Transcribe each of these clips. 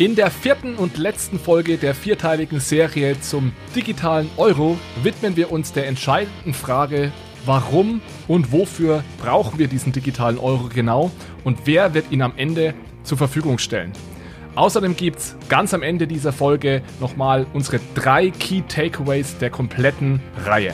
In der vierten und letzten Folge der vierteiligen Serie zum digitalen Euro widmen wir uns der entscheidenden Frage, warum und wofür brauchen wir diesen digitalen Euro genau und wer wird ihn am Ende zur Verfügung stellen. Außerdem gibt es ganz am Ende dieser Folge nochmal unsere drei Key Takeaways der kompletten Reihe.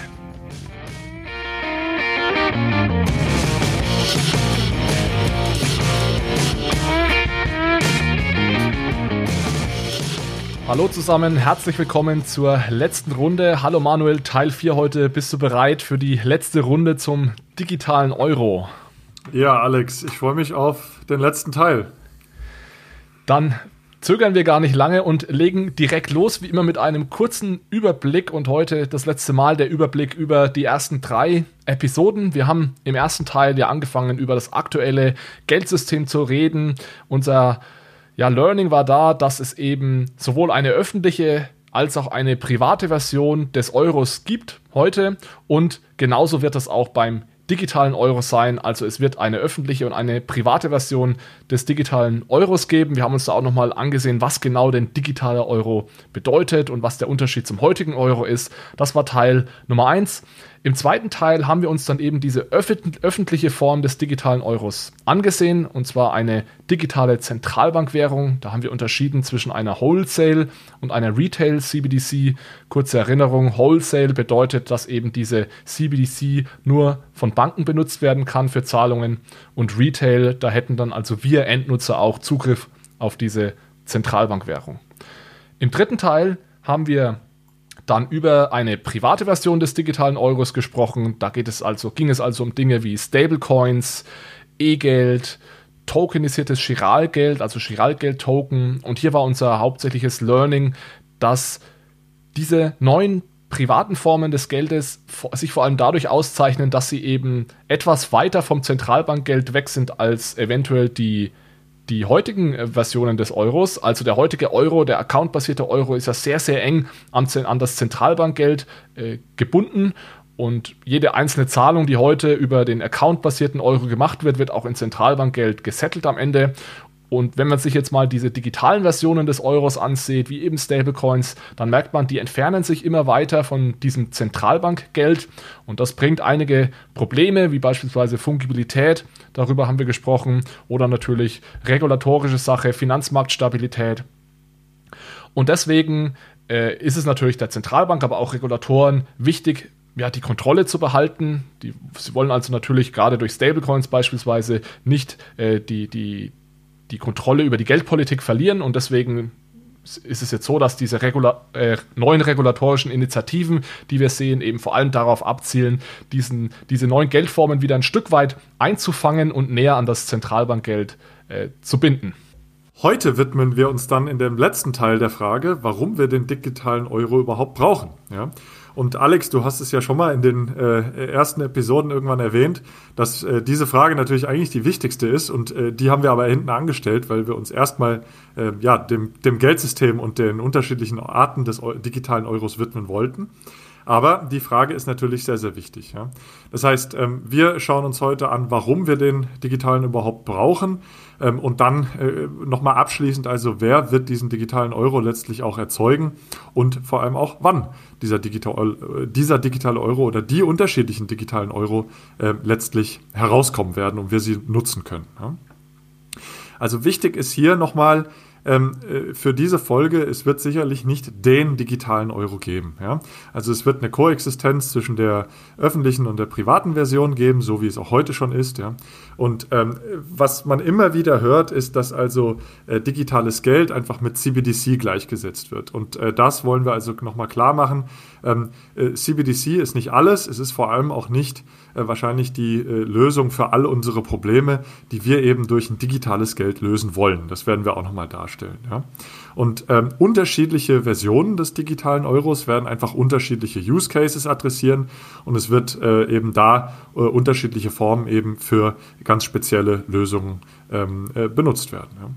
Hallo zusammen, herzlich willkommen zur letzten Runde. Hallo Manuel, Teil 4 heute. Bist du bereit für die letzte Runde zum digitalen Euro? Ja, Alex, ich freue mich auf den letzten Teil. Dann zögern wir gar nicht lange und legen direkt los, wie immer mit einem kurzen Überblick und heute das letzte Mal der Überblick über die ersten drei Episoden. Wir haben im ersten Teil ja angefangen, über das aktuelle Geldsystem zu reden. Unser ja, Learning war da, dass es eben sowohl eine öffentliche als auch eine private Version des Euros gibt heute und genauso wird das auch beim digitalen Euro sein. Also es wird eine öffentliche und eine private Version des digitalen Euros geben. Wir haben uns da auch nochmal angesehen, was genau denn digitaler Euro bedeutet und was der Unterschied zum heutigen Euro ist. Das war Teil Nummer eins. Im zweiten Teil haben wir uns dann eben diese öffentliche Form des digitalen Euros angesehen, und zwar eine digitale Zentralbankwährung. Da haben wir unterschieden zwischen einer Wholesale und einer Retail CBDC. Kurze Erinnerung, Wholesale bedeutet, dass eben diese CBDC nur von Banken benutzt werden kann für Zahlungen und Retail, da hätten dann also wir Endnutzer auch Zugriff auf diese Zentralbankwährung. Im dritten Teil haben wir dann über eine private Version des digitalen Euros gesprochen. Da geht es also, ging es also um Dinge wie Stablecoins, E-Geld, tokenisiertes Chiralgeld, also Chiralgeld-Token. Und hier war unser hauptsächliches Learning, dass diese neuen privaten Formen des Geldes sich vor allem dadurch auszeichnen, dass sie eben etwas weiter vom Zentralbankgeld weg sind als eventuell die die heutigen äh, Versionen des Euros, also der heutige Euro, der accountbasierte Euro, ist ja sehr, sehr eng an, das Zentralbankgeld äh, gebunden. Und jede einzelne Zahlung, die heute über den accountbasierten Euro gemacht wird, wird auch in Zentralbankgeld gesettelt am Ende. Und wenn man sich jetzt mal diese digitalen Versionen des Euros ansieht, wie eben Stablecoins, dann merkt man, die entfernen sich immer weiter von diesem Zentralbankgeld. Und das bringt einige Probleme, wie beispielsweise Fungibilität, darüber haben wir gesprochen, oder natürlich regulatorische Sache, Finanzmarktstabilität. Und deswegen äh, ist es natürlich der Zentralbank, aber auch Regulatoren wichtig, ja, die Kontrolle zu behalten. Die, sie wollen also natürlich gerade durch Stablecoins beispielsweise nicht äh, die, die, die Kontrolle über die Geldpolitik verlieren und deswegen ist es jetzt so, dass diese Regula äh, neuen regulatorischen Initiativen, die wir sehen, eben vor allem darauf abzielen, diesen, diese neuen Geldformen wieder ein Stück weit einzufangen und näher an das Zentralbankgeld äh, zu binden. Heute widmen wir uns dann in dem letzten Teil der Frage, warum wir den digitalen Euro überhaupt brauchen. Ja? Und Alex, du hast es ja schon mal in den äh, ersten Episoden irgendwann erwähnt, dass äh, diese Frage natürlich eigentlich die wichtigste ist und äh, die haben wir aber hinten angestellt, weil wir uns erstmal äh, ja, dem, dem Geldsystem und den unterschiedlichen Arten des digitalen Euros widmen wollten. Aber die Frage ist natürlich sehr, sehr wichtig. Ja? Das heißt, ähm, wir schauen uns heute an, warum wir den digitalen überhaupt brauchen. Ähm, und dann äh, nochmal abschließend, also wer wird diesen digitalen Euro letztlich auch erzeugen und vor allem auch wann dieser, digital, äh, dieser digitale Euro oder die unterschiedlichen digitalen Euro äh, letztlich herauskommen werden und wir sie nutzen können. Ja? Also wichtig ist hier nochmal, ähm, äh, für diese Folge, es wird sicherlich nicht den digitalen Euro geben. Ja? Also es wird eine Koexistenz zwischen der öffentlichen und der privaten Version geben, so wie es auch heute schon ist. Ja? Und ähm, was man immer wieder hört, ist, dass also äh, digitales Geld einfach mit CBDC gleichgesetzt wird. Und äh, das wollen wir also nochmal klar machen. Ähm, äh, CBDC ist nicht alles, es ist vor allem auch nicht äh, wahrscheinlich die äh, Lösung für all unsere Probleme, die wir eben durch ein digitales Geld lösen wollen. Das werden wir auch nochmal darstellen. Ja? Und ähm, unterschiedliche Versionen des digitalen Euros werden einfach unterschiedliche Use Cases adressieren und es wird äh, eben da äh, unterschiedliche Formen eben für ganz spezielle Lösungen ähm, äh, benutzt werden. Ja.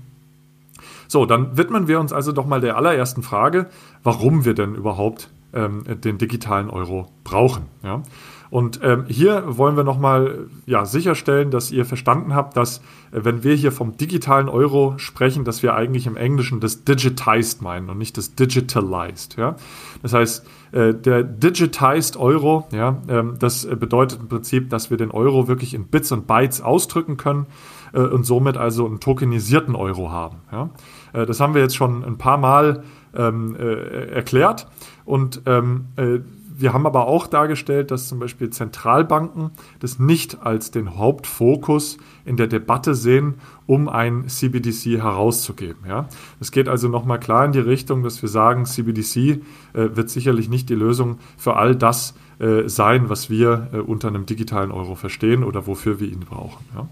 So, dann widmen wir uns also doch mal der allerersten Frage, warum wir denn überhaupt ähm, den digitalen Euro brauchen. Ja. Und ähm, hier wollen wir nochmal ja, sicherstellen, dass ihr verstanden habt, dass äh, wenn wir hier vom digitalen Euro sprechen, dass wir eigentlich im Englischen das digitized meinen und nicht das digitalized. Ja? Das heißt, äh, der digitized Euro, ja, ähm, das bedeutet im Prinzip, dass wir den Euro wirklich in Bits und Bytes ausdrücken können äh, und somit also einen tokenisierten Euro haben. Ja? Äh, das haben wir jetzt schon ein paar Mal ähm, äh, erklärt und ähm, äh, wir haben aber auch dargestellt, dass zum Beispiel Zentralbanken das nicht als den Hauptfokus in der Debatte sehen, um ein CBDC herauszugeben. Ja? Es geht also nochmal klar in die Richtung, dass wir sagen, CBDC äh, wird sicherlich nicht die Lösung für all das äh, sein, was wir äh, unter einem digitalen Euro verstehen oder wofür wir ihn brauchen. Ja?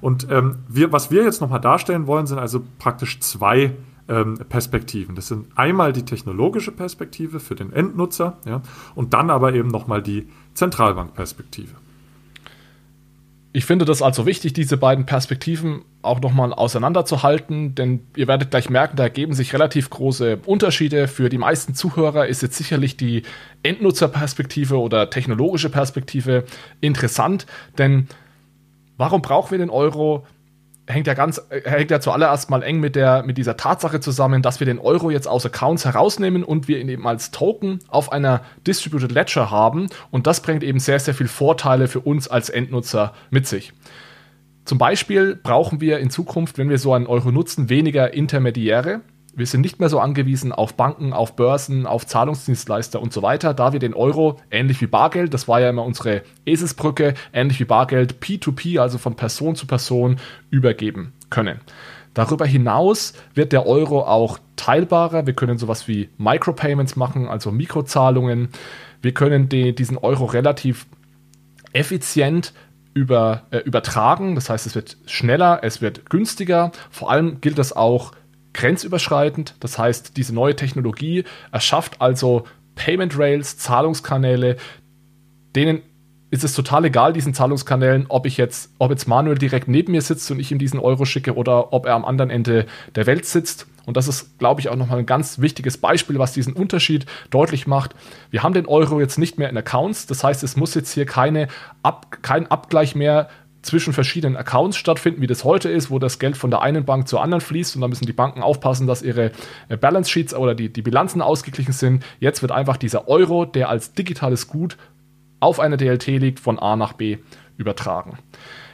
Und ähm, wir, was wir jetzt nochmal darstellen wollen, sind also praktisch zwei ähm, Perspektiven. Das sind einmal die technologische Perspektive für den Endnutzer ja, und dann aber eben nochmal die Zentralbankperspektive. Ich finde das also wichtig, diese beiden Perspektiven auch nochmal auseinanderzuhalten, denn ihr werdet gleich merken, da ergeben sich relativ große Unterschiede. Für die meisten Zuhörer ist jetzt sicherlich die Endnutzerperspektive oder technologische Perspektive interessant, denn warum brauchen wir den Euro? Hängt ja ganz, hängt ja zuallererst mal eng mit der, mit dieser Tatsache zusammen, dass wir den Euro jetzt aus Accounts herausnehmen und wir ihn eben als Token auf einer Distributed Ledger haben. Und das bringt eben sehr, sehr viel Vorteile für uns als Endnutzer mit sich. Zum Beispiel brauchen wir in Zukunft, wenn wir so einen Euro nutzen, weniger Intermediäre. Wir sind nicht mehr so angewiesen auf Banken, auf Börsen, auf Zahlungsdienstleister und so weiter, da wir den Euro, ähnlich wie Bargeld, das war ja immer unsere Eselsbrücke, ähnlich wie Bargeld, P2P, also von Person zu Person, übergeben können. Darüber hinaus wird der Euro auch teilbarer. Wir können sowas wie Micropayments machen, also Mikrozahlungen. Wir können die, diesen Euro relativ effizient über, äh, übertragen. Das heißt, es wird schneller, es wird günstiger. Vor allem gilt das auch grenzüberschreitend. Das heißt, diese neue Technologie erschafft also Payment Rails, Zahlungskanäle, denen ist es total egal, diesen Zahlungskanälen, ob ich jetzt, ob jetzt Manuel direkt neben mir sitzt und ich ihm diesen Euro schicke oder ob er am anderen Ende der Welt sitzt. Und das ist, glaube ich, auch nochmal ein ganz wichtiges Beispiel, was diesen Unterschied deutlich macht. Wir haben den Euro jetzt nicht mehr in Accounts. Das heißt, es muss jetzt hier keine Ab, kein Abgleich mehr zwischen verschiedenen Accounts stattfinden, wie das heute ist, wo das Geld von der einen Bank zur anderen fließt und da müssen die Banken aufpassen, dass ihre äh, Balance Sheets oder die, die Bilanzen ausgeglichen sind. Jetzt wird einfach dieser Euro, der als digitales Gut auf einer DLT liegt, von A nach B übertragen.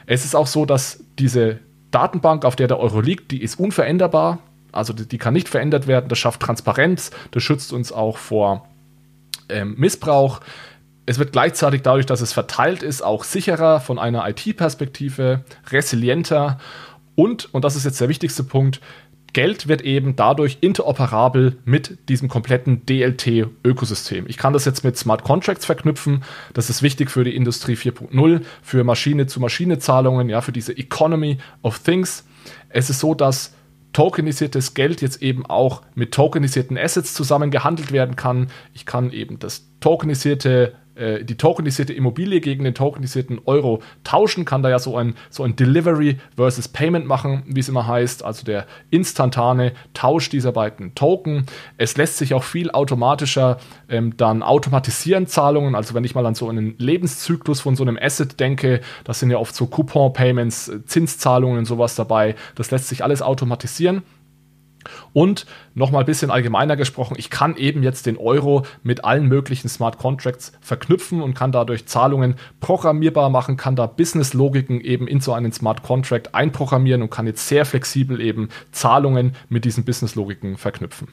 Es ist auch so, dass diese Datenbank, auf der der Euro liegt, die ist unveränderbar, also die, die kann nicht verändert werden, das schafft Transparenz, das schützt uns auch vor ähm, Missbrauch. Es wird gleichzeitig dadurch, dass es verteilt ist, auch sicherer von einer IT-Perspektive, resilienter und, und das ist jetzt der wichtigste Punkt, Geld wird eben dadurch interoperabel mit diesem kompletten DLT-Ökosystem. Ich kann das jetzt mit Smart Contracts verknüpfen. Das ist wichtig für die Industrie 4.0, für Maschine-zu-Maschine-Zahlungen, ja, für diese Economy of Things. Es ist so, dass tokenisiertes Geld jetzt eben auch mit tokenisierten Assets zusammen gehandelt werden kann. Ich kann eben das tokenisierte äh, die tokenisierte Immobilie gegen den tokenisierten Euro tauschen, kann da ja so ein, so ein Delivery versus Payment machen, wie es immer heißt, also der instantane Tausch dieser beiden Token. Es lässt sich auch viel automatischer ähm, dann automatisieren Zahlungen, also wenn ich mal an so einen Lebenszyklus von so einem Asset denke, das sind ja oft so Coupon-Payments, äh, Zinszahlungen und sowas dabei, das lässt sich alles automatisieren. Und nochmal ein bisschen allgemeiner gesprochen, ich kann eben jetzt den Euro mit allen möglichen Smart Contracts verknüpfen und kann dadurch Zahlungen programmierbar machen, kann da Business-Logiken eben in so einen Smart Contract einprogrammieren und kann jetzt sehr flexibel eben Zahlungen mit diesen Business-Logiken verknüpfen.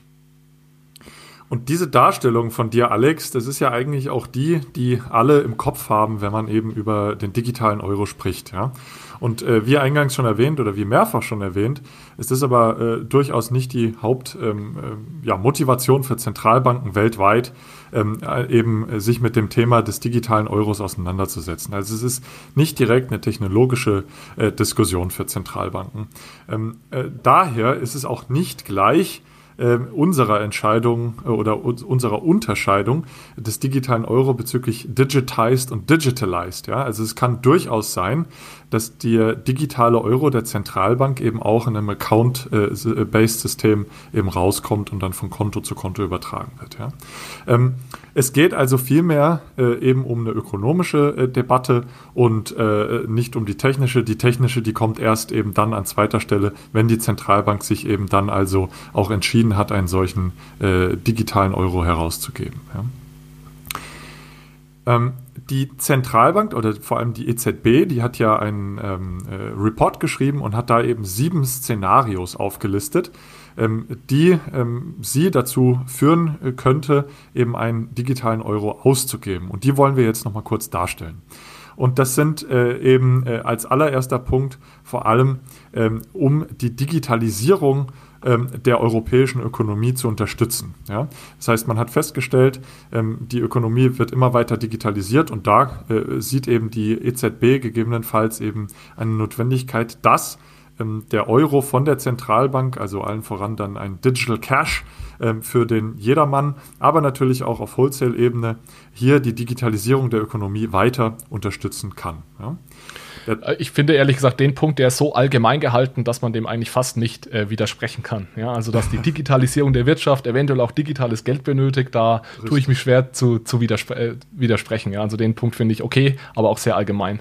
Und diese Darstellung von dir, Alex, das ist ja eigentlich auch die, die alle im Kopf haben, wenn man eben über den digitalen Euro spricht. Ja? Und äh, wie eingangs schon erwähnt oder wie mehrfach schon erwähnt, ist das aber äh, durchaus nicht die Hauptmotivation ähm, äh, ja, für Zentralbanken weltweit, ähm, äh, eben äh, sich mit dem Thema des digitalen Euros auseinanderzusetzen. Also es ist nicht direkt eine technologische äh, Diskussion für Zentralbanken. Ähm, daher ist es auch nicht gleich äh, unserer Entscheidung oder unserer Unterscheidung des digitalen Euro bezüglich digitized und digitalized. Ja? Also es kann durchaus sein, dass der digitale Euro der Zentralbank eben auch in einem Account-Based-System eben rauskommt und dann von Konto zu Konto übertragen wird. Ja? Ähm, es geht also vielmehr äh, eben um eine ökonomische äh, Debatte und äh, nicht um die technische. Die technische, die kommt erst eben dann an zweiter Stelle, wenn die Zentralbank sich eben dann also auch entschieden hat, einen solchen äh, digitalen Euro herauszugeben. Ja. Ähm, die Zentralbank oder vor allem die EZB, die hat ja einen ähm, äh, Report geschrieben und hat da eben sieben Szenarios aufgelistet, ähm, die ähm, sie dazu führen äh, könnte, eben einen digitalen Euro auszugeben. Und die wollen wir jetzt nochmal kurz darstellen. Und das sind äh, eben äh, als allererster Punkt vor allem ähm, um die Digitalisierung ähm, der europäischen Ökonomie zu unterstützen. Ja? Das heißt, man hat festgestellt, ähm, die Ökonomie wird immer weiter digitalisiert und da äh, sieht eben die EZB gegebenenfalls eben eine Notwendigkeit, dass ähm, der Euro von der Zentralbank, also allen voran dann ein Digital Cash ähm, für den Jedermann, aber natürlich auch auf Wholesale-Ebene hier die Digitalisierung der Ökonomie weiter unterstützen kann. Ja. Äh, ich finde ehrlich gesagt den Punkt, der ist so allgemein gehalten, dass man dem eigentlich fast nicht äh, widersprechen kann. Ja, also dass die Digitalisierung der Wirtschaft eventuell auch digitales Geld benötigt, da Richtig. tue ich mich schwer zu, zu widerspre äh, widersprechen. Ja, also den Punkt finde ich okay, aber auch sehr allgemein.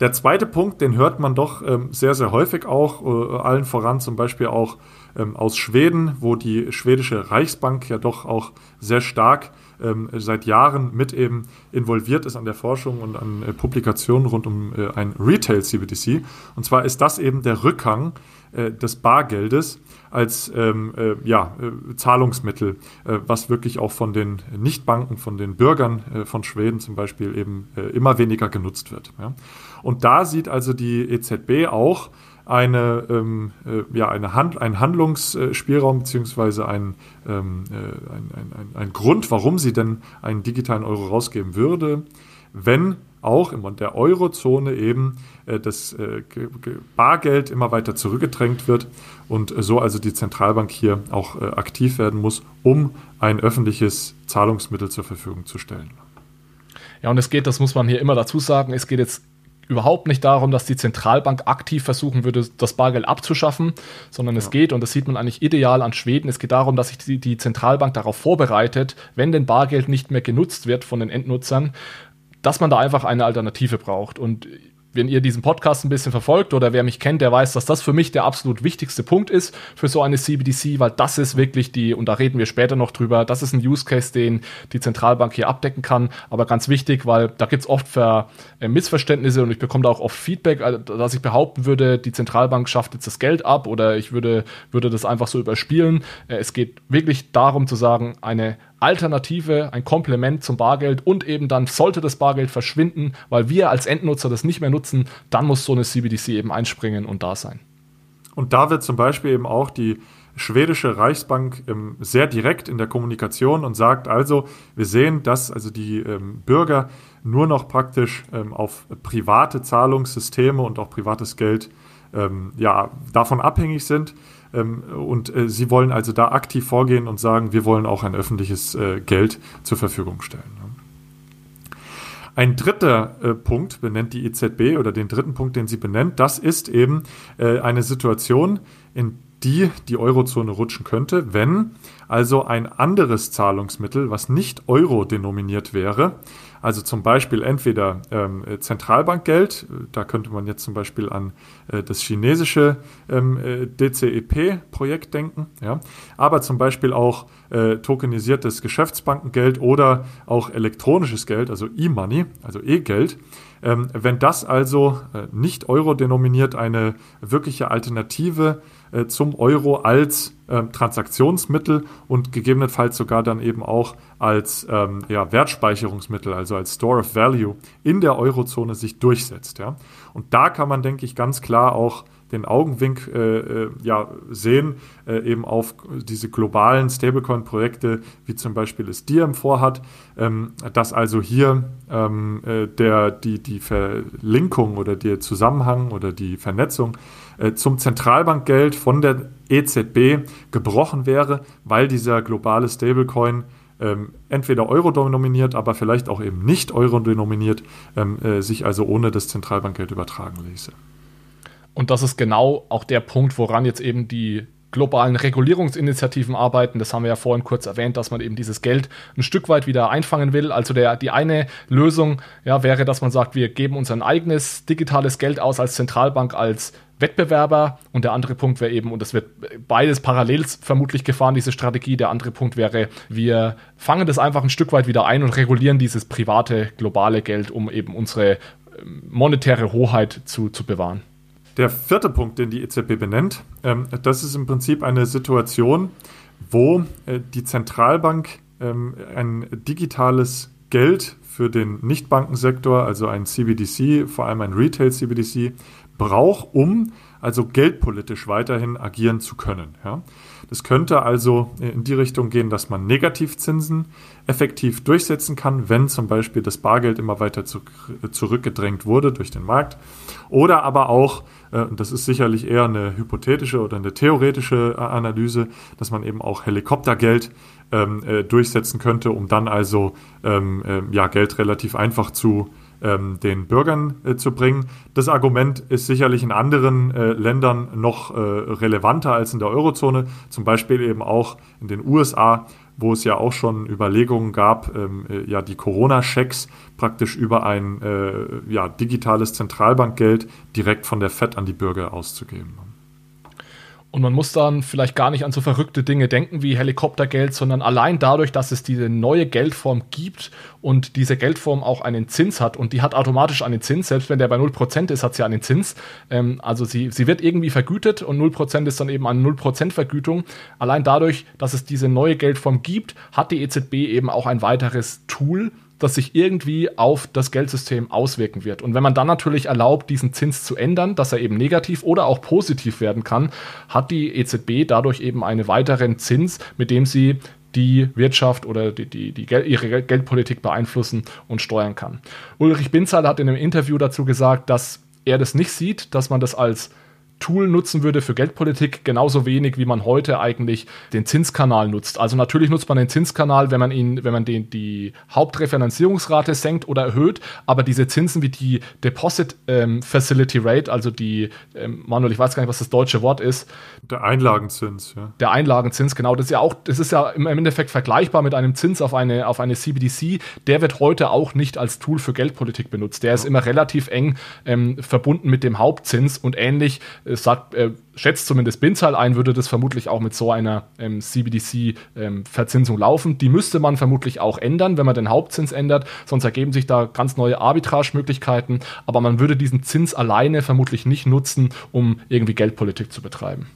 Der zweite Punkt, den hört man doch ähm, sehr, sehr häufig auch, äh, allen voran zum Beispiel auch ähm, aus Schweden, wo die schwedische Reichsbank ja doch auch sehr stark ähm, seit Jahren mit eben involviert ist an der Forschung und an äh, Publikationen rund um äh, ein Retail-CBDC. Und zwar ist das eben der Rückgang äh, des Bargeldes als ähm, äh, ja, äh, Zahlungsmittel, äh, was wirklich auch von den Nichtbanken, von den Bürgern von Schweden zum Beispiel eben immer weniger genutzt wird. Ja. Und da sieht also die EZB auch eine, ähm, äh, ja, eine Hand, ein Handlungsspielraum beziehungsweise ein, ähm, ein, ein, ein, ein Grund, warum sie denn einen digitalen Euro rausgeben würde, wenn auch in der Eurozone eben äh, das äh, Bargeld immer weiter zurückgedrängt wird und so also die Zentralbank hier auch äh, aktiv werden muss, um ein öffentliches Zahlungsmittel zur Verfügung zu stellen. Ja, und es geht, das muss man hier immer dazu sagen, es geht jetzt überhaupt nicht darum, dass die Zentralbank aktiv versuchen würde, das Bargeld abzuschaffen, sondern es geht, und das sieht man eigentlich ideal an Schweden, es geht darum, dass sich die, die Zentralbank darauf vorbereitet, wenn denn Bargeld nicht mehr genutzt wird von den Endnutzern, dass man da einfach eine Alternative braucht. Und wenn ihr diesen Podcast ein bisschen verfolgt oder wer mich kennt, der weiß, dass das für mich der absolut wichtigste Punkt ist für so eine CBDC, weil das ist wirklich die, und da reden wir später noch drüber, das ist ein Use Case, den die Zentralbank hier abdecken kann. Aber ganz wichtig, weil da gibt es oft für, äh, Missverständnisse und ich bekomme da auch oft Feedback, also, dass ich behaupten würde, die Zentralbank schafft jetzt das Geld ab oder ich würde, würde das einfach so überspielen. Äh, es geht wirklich darum zu sagen, eine Alternative, ein Komplement zum Bargeld und eben dann sollte das Bargeld verschwinden, weil wir als Endnutzer das nicht mehr nutzen, dann muss so eine CBDC eben einspringen und da sein. Und da wird zum Beispiel eben auch die schwedische Reichsbank ähm, sehr direkt in der Kommunikation und sagt also, wir sehen, dass also die ähm, Bürger nur noch praktisch ähm, auf private Zahlungssysteme und auch privates Geld ähm, ja, davon abhängig sind. Ähm, und äh, sie wollen also da aktiv vorgehen und sagen, wir wollen auch ein öffentliches äh, Geld zur Verfügung stellen. Ein dritter äh, Punkt benennt die EZB oder den dritten Punkt, den sie benennt, das ist eben äh, eine Situation, in die die Eurozone rutschen könnte, wenn also ein anderes Zahlungsmittel, was nicht Euro denominiert wäre, also zum Beispiel entweder ähm, Zentralbankgeld, da könnte man jetzt zum Beispiel an äh, das chinesische ähm, äh, DCEP-Projekt denken, ja? aber zum Beispiel auch äh, tokenisiertes Geschäftsbankengeld oder auch elektronisches Geld, also E-Money, also E-Geld. Ähm, wenn das also äh, nicht Euro denominiert eine wirkliche Alternative äh, zum Euro als äh, Transaktionsmittel und gegebenenfalls sogar dann eben auch als ähm, ja, Wertspeicherungsmittel, also als Store of Value in der Eurozone sich durchsetzt. Ja? Und da kann man, denke ich, ganz klar auch den Augenwink äh, äh, ja, sehen, äh, eben auf diese globalen Stablecoin-Projekte, wie zum Beispiel es Diem vorhat, ähm, dass also hier ähm, äh, der, die, die Verlinkung oder der Zusammenhang oder die Vernetzung äh, zum Zentralbankgeld von der EZB gebrochen wäre, weil dieser globale Stablecoin ähm, entweder Euro dominiert, aber vielleicht auch eben nicht Euro denominiert, ähm, äh, sich also ohne das Zentralbankgeld übertragen ließe. Und das ist genau auch der Punkt, woran jetzt eben die globalen Regulierungsinitiativen arbeiten. Das haben wir ja vorhin kurz erwähnt, dass man eben dieses Geld ein Stück weit wieder einfangen will. Also der, die eine Lösung ja, wäre, dass man sagt, wir geben uns ein eigenes digitales Geld aus als Zentralbank, als Wettbewerber und der andere Punkt wäre eben, und das wird beides parallel vermutlich gefahren, diese Strategie, der andere Punkt wäre, wir fangen das einfach ein Stück weit wieder ein und regulieren dieses private, globale Geld, um eben unsere ähm, monetäre Hoheit zu, zu bewahren. Der vierte Punkt, den die EZB benennt, ähm, das ist im Prinzip eine Situation, wo äh, die Zentralbank ähm, ein digitales Geld für den Nichtbankensektor, also ein CBDC, vor allem ein Retail-CBDC, braucht, um also geldpolitisch weiterhin agieren zu können. Ja. Das könnte also in die Richtung gehen, dass man Negativzinsen effektiv durchsetzen kann, wenn zum Beispiel das Bargeld immer weiter zu, zurückgedrängt wurde durch den Markt. Oder aber auch, äh, das ist sicherlich eher eine hypothetische oder eine theoretische äh, Analyse, dass man eben auch Helikoptergeld ähm, äh, durchsetzen könnte, um dann also ähm, äh, ja, Geld relativ einfach zu ähm, den Bürgern äh, zu bringen. Das Argument ist sicherlich in anderen äh, Ländern noch äh, relevanter als in der Eurozone, zum Beispiel eben auch in den USA, wo es ja auch schon Überlegungen gab, ähm, äh, ja die Corona-Schecks praktisch über ein äh, ja, digitales Zentralbankgeld direkt von der Fed an die Bürger auszugeben. Und man muss dann vielleicht gar nicht an so verrückte Dinge denken wie Helikoptergeld, sondern allein dadurch, dass es diese neue Geldform gibt und diese Geldform auch einen Zins hat und die hat automatisch einen Zins, selbst wenn der bei 0% ist, hat sie einen Zins. Ähm, also sie, sie wird irgendwie vergütet und 0% ist dann eben eine 0% Vergütung. Allein dadurch, dass es diese neue Geldform gibt, hat die EZB eben auch ein weiteres Tool, das sich irgendwie auf das Geldsystem auswirken wird. Und wenn man dann natürlich erlaubt, diesen Zins zu ändern, dass er eben negativ oder auch positiv werden kann, hat die EZB dadurch eben einen weiteren Zins, mit dem sie die Wirtschaft oder die, die, die Gel ihre Geldpolitik beeinflussen und steuern kann. Ulrich Binzal hat in einem Interview dazu gesagt, dass er das nicht sieht, dass man das als Tool nutzen würde für Geldpolitik, genauso wenig wie man heute eigentlich den Zinskanal nutzt. Also natürlich nutzt man den Zinskanal, wenn man ihn, wenn man den, die Hauptrefinanzierungsrate senkt oder erhöht, aber diese Zinsen wie die Deposit ähm, Facility Rate, also die, ähm, Manuel, ich weiß gar nicht, was das deutsche Wort ist. Der Einlagenzins, ja. Der Einlagenzins, genau. Das ist ja auch, das ist ja im Endeffekt vergleichbar mit einem Zins auf eine, auf eine CBDC. Der wird heute auch nicht als Tool für Geldpolitik benutzt. Der ja. ist immer relativ eng ähm, verbunden mit dem Hauptzins und ähnlich sagt, äh, schätzt zumindest Binzahl ein, würde das vermutlich auch mit so einer ähm, CBDC-Verzinsung ähm, laufen. Die müsste man vermutlich auch ändern, wenn man den Hauptzins ändert, sonst ergeben sich da ganz neue Arbitragemöglichkeiten, aber man würde diesen Zins alleine vermutlich nicht nutzen, um irgendwie Geldpolitik zu betreiben.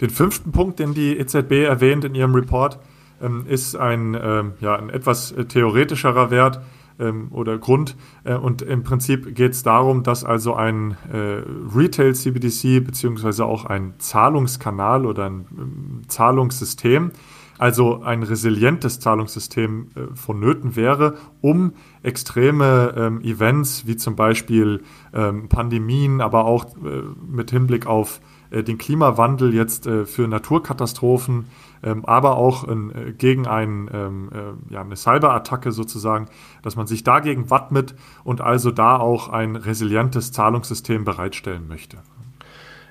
Den fünften Punkt, den die EZB erwähnt in ihrem Report, ähm, ist ein, ähm, ja, ein etwas äh, theoretischerer Wert ähm, oder Grund. Äh, und im Prinzip geht es darum, dass also ein äh, Retail-CBDC beziehungsweise auch ein Zahlungskanal oder ein ähm, Zahlungssystem, also ein resilientes Zahlungssystem äh, vonnöten wäre, um extreme ähm, Events wie zum Beispiel ähm, Pandemien, aber auch äh, mit Hinblick auf den Klimawandel jetzt äh, für Naturkatastrophen ähm, aber auch äh, gegen ein, ähm, äh, ja, eine Cyberattacke sozusagen, dass man sich dagegen wappnet und also da auch ein resilientes Zahlungssystem bereitstellen möchte.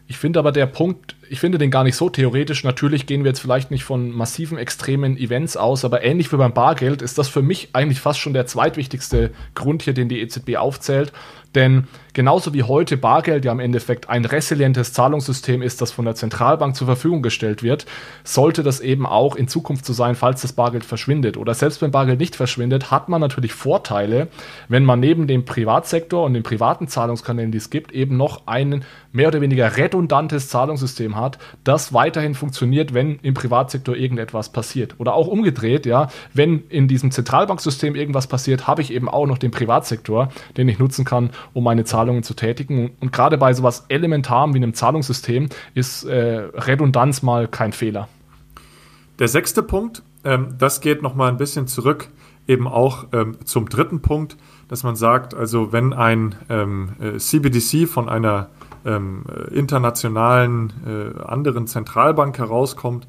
Ich finde aber der Punkt, ich finde den gar nicht so theoretisch. Natürlich gehen wir jetzt vielleicht nicht von massiven extremen Events aus, aber ähnlich wie beim Bargeld ist das für mich eigentlich fast schon der zweitwichtigste Grund hier, den die EZB aufzählt. Denn genauso wie heute Bargeld ja im Endeffekt ein resilientes Zahlungssystem ist, das von der Zentralbank zur Verfügung gestellt wird, sollte das eben auch in Zukunft so sein, falls das Bargeld verschwindet. Oder selbst wenn Bargeld nicht verschwindet, hat man natürlich Vorteile, wenn man neben dem Privatsektor und den privaten Zahlungskanälen, die es gibt, eben noch ein mehr oder weniger redundantes Zahlungssystem hat, das weiterhin funktioniert, wenn im Privatsektor irgendetwas passiert. Oder auch umgedreht, ja, wenn in diesem Zentralbanksystem irgendwas passiert, habe ich eben auch noch den Privatsektor, den ich nutzen kann, um meine Zahlungen zu tätigen. Und gerade bei sowas Elementarem wie einem Zahlungssystem ist äh, Redundanz mal kein Fehler. Der sechste Punkt, ähm, das geht nochmal ein bisschen zurück eben auch ähm, zum dritten Punkt, dass man sagt, also wenn ein ähm, CBDC äh, von einer ähm, internationalen äh, anderen Zentralbank herauskommt,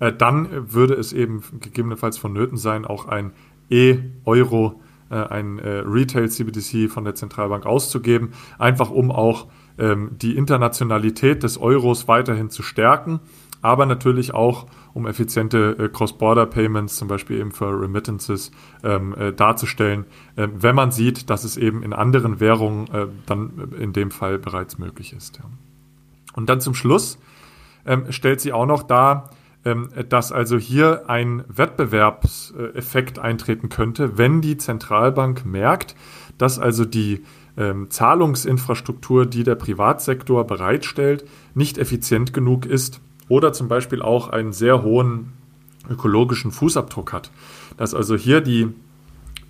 äh, dann würde es eben gegebenenfalls vonnöten sein, auch ein E-Euro, äh, ein äh, Retail-CBDC von der Zentralbank auszugeben, einfach um auch ähm, die Internationalität des Euros weiterhin zu stärken, aber natürlich auch um effiziente äh, Cross-Border-Payments, zum Beispiel eben für Remittances, ähm, äh, darzustellen, äh, wenn man sieht, dass es eben in anderen Währungen äh, dann in dem Fall bereits möglich ist. Und dann zum Schluss ähm, stellt sie auch noch dar, ähm, dass also hier ein Wettbewerbseffekt eintreten könnte, wenn die Zentralbank merkt, dass also die ähm, Zahlungsinfrastruktur, die der Privatsektor bereitstellt, nicht effizient genug ist oder zum Beispiel auch einen sehr hohen ökologischen Fußabdruck hat. Dass also hier die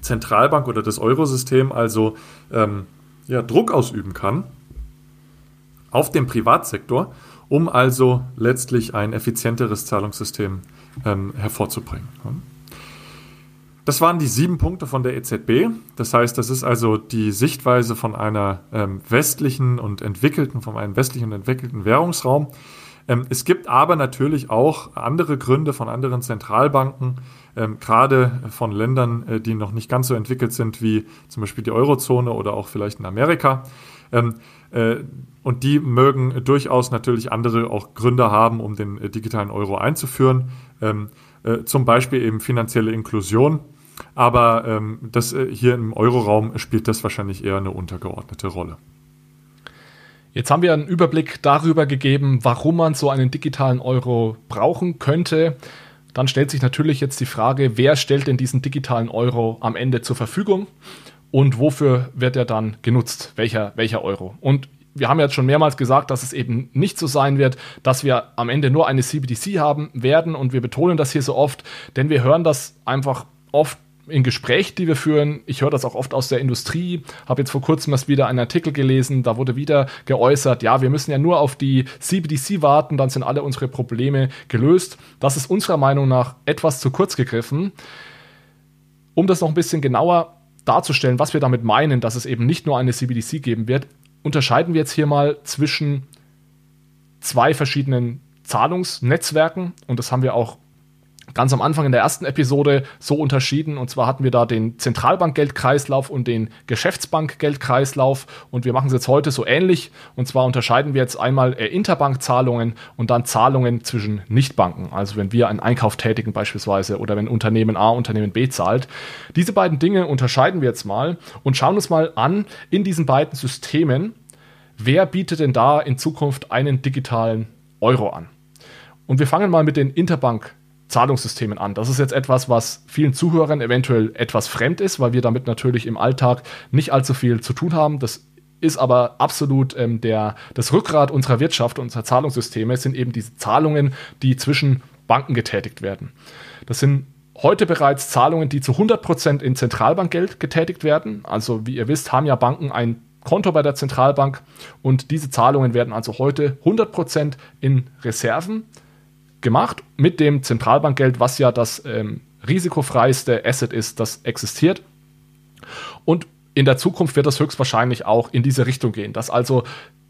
Zentralbank oder das Eurosystem also ähm, ja, Druck ausüben kann auf den Privatsektor, um also letztlich ein effizienteres Zahlungssystem ähm, hervorzubringen. Das waren die sieben Punkte von der EZB. Das heißt, das ist also die Sichtweise von einer ähm, westlichen und entwickelten, von einem westlichen und entwickelten Währungsraum. Ähm, es gibt aber natürlich auch andere Gründe von anderen Zentralbanken, ähm, gerade von Ländern, äh, die noch nicht ganz so entwickelt sind wie zum Beispiel die Eurozone oder auch vielleicht in Amerika. Ähm, äh, und die mögen durchaus natürlich andere auch Gründe haben, um den äh, digitalen Euro einzuführen. Ähm, äh, zum Beispiel eben finanzielle Inklusion. Aber ähm, das, äh, hier im Euroraum spielt das wahrscheinlich eher eine untergeordnete Rolle. Jetzt haben wir einen Überblick darüber gegeben, warum man so einen digitalen Euro brauchen könnte. Dann stellt sich natürlich jetzt die Frage, wer stellt denn diesen digitalen Euro am Ende zur Verfügung und wofür wird er dann genutzt? Welcher, welcher Euro? Und wir haben jetzt schon mehrmals gesagt, dass es eben nicht so sein wird, dass wir am Ende nur eine CBDC haben werden und wir betonen das hier so oft, denn wir hören das einfach oft in Gesprächen, die wir führen, ich höre das auch oft aus der Industrie, habe jetzt vor kurzem erst wieder einen Artikel gelesen, da wurde wieder geäußert, ja, wir müssen ja nur auf die CBDC warten, dann sind alle unsere Probleme gelöst. Das ist unserer Meinung nach etwas zu kurz gegriffen. Um das noch ein bisschen genauer darzustellen, was wir damit meinen, dass es eben nicht nur eine CBDC geben wird, unterscheiden wir jetzt hier mal zwischen zwei verschiedenen Zahlungsnetzwerken. Und das haben wir auch ganz am Anfang in der ersten Episode so unterschieden. Und zwar hatten wir da den Zentralbankgeldkreislauf und den Geschäftsbankgeldkreislauf. Und wir machen es jetzt heute so ähnlich. Und zwar unterscheiden wir jetzt einmal äh, Interbankzahlungen und dann Zahlungen zwischen Nichtbanken. Also wenn wir einen Einkauf tätigen beispielsweise oder wenn Unternehmen A Unternehmen B zahlt. Diese beiden Dinge unterscheiden wir jetzt mal und schauen uns mal an in diesen beiden Systemen, wer bietet denn da in Zukunft einen digitalen Euro an. Und wir fangen mal mit den Interbank Zahlungssystemen an. Das ist jetzt etwas, was vielen Zuhörern eventuell etwas fremd ist, weil wir damit natürlich im Alltag nicht allzu viel zu tun haben. Das ist aber absolut ähm, der, das Rückgrat unserer Wirtschaft, unserer Zahlungssysteme, sind eben diese Zahlungen, die zwischen Banken getätigt werden. Das sind heute bereits Zahlungen, die zu 100% in Zentralbankgeld getätigt werden. Also wie ihr wisst, haben ja Banken ein Konto bei der Zentralbank und diese Zahlungen werden also heute 100% in Reserven gemacht mit dem Zentralbankgeld, was ja das ähm, risikofreiste Asset ist, das existiert. Und in der Zukunft wird das höchstwahrscheinlich auch in diese Richtung gehen, dass also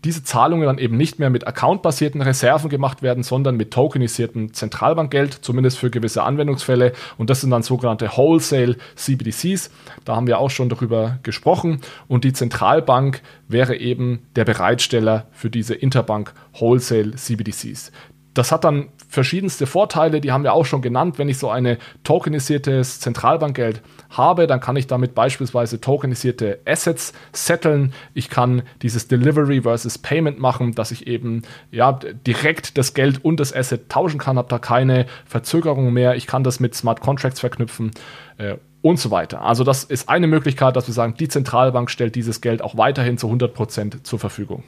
diese Zahlungen dann eben nicht mehr mit accountbasierten Reserven gemacht werden, sondern mit tokenisiertem Zentralbankgeld, zumindest für gewisse Anwendungsfälle. Und das sind dann sogenannte Wholesale CBDCs. Da haben wir auch schon darüber gesprochen. Und die Zentralbank wäre eben der Bereitsteller für diese Interbank Wholesale CBDCs. Das hat dann verschiedenste Vorteile, die haben wir auch schon genannt. Wenn ich so ein tokenisiertes Zentralbankgeld habe, dann kann ich damit beispielsweise tokenisierte Assets setteln. Ich kann dieses Delivery versus Payment machen, dass ich eben ja, direkt das Geld und das Asset tauschen kann, habe da keine Verzögerung mehr. Ich kann das mit Smart Contracts verknüpfen. Äh, und so weiter. Also das ist eine Möglichkeit, dass wir sagen, die Zentralbank stellt dieses Geld auch weiterhin zu 100 Prozent zur Verfügung.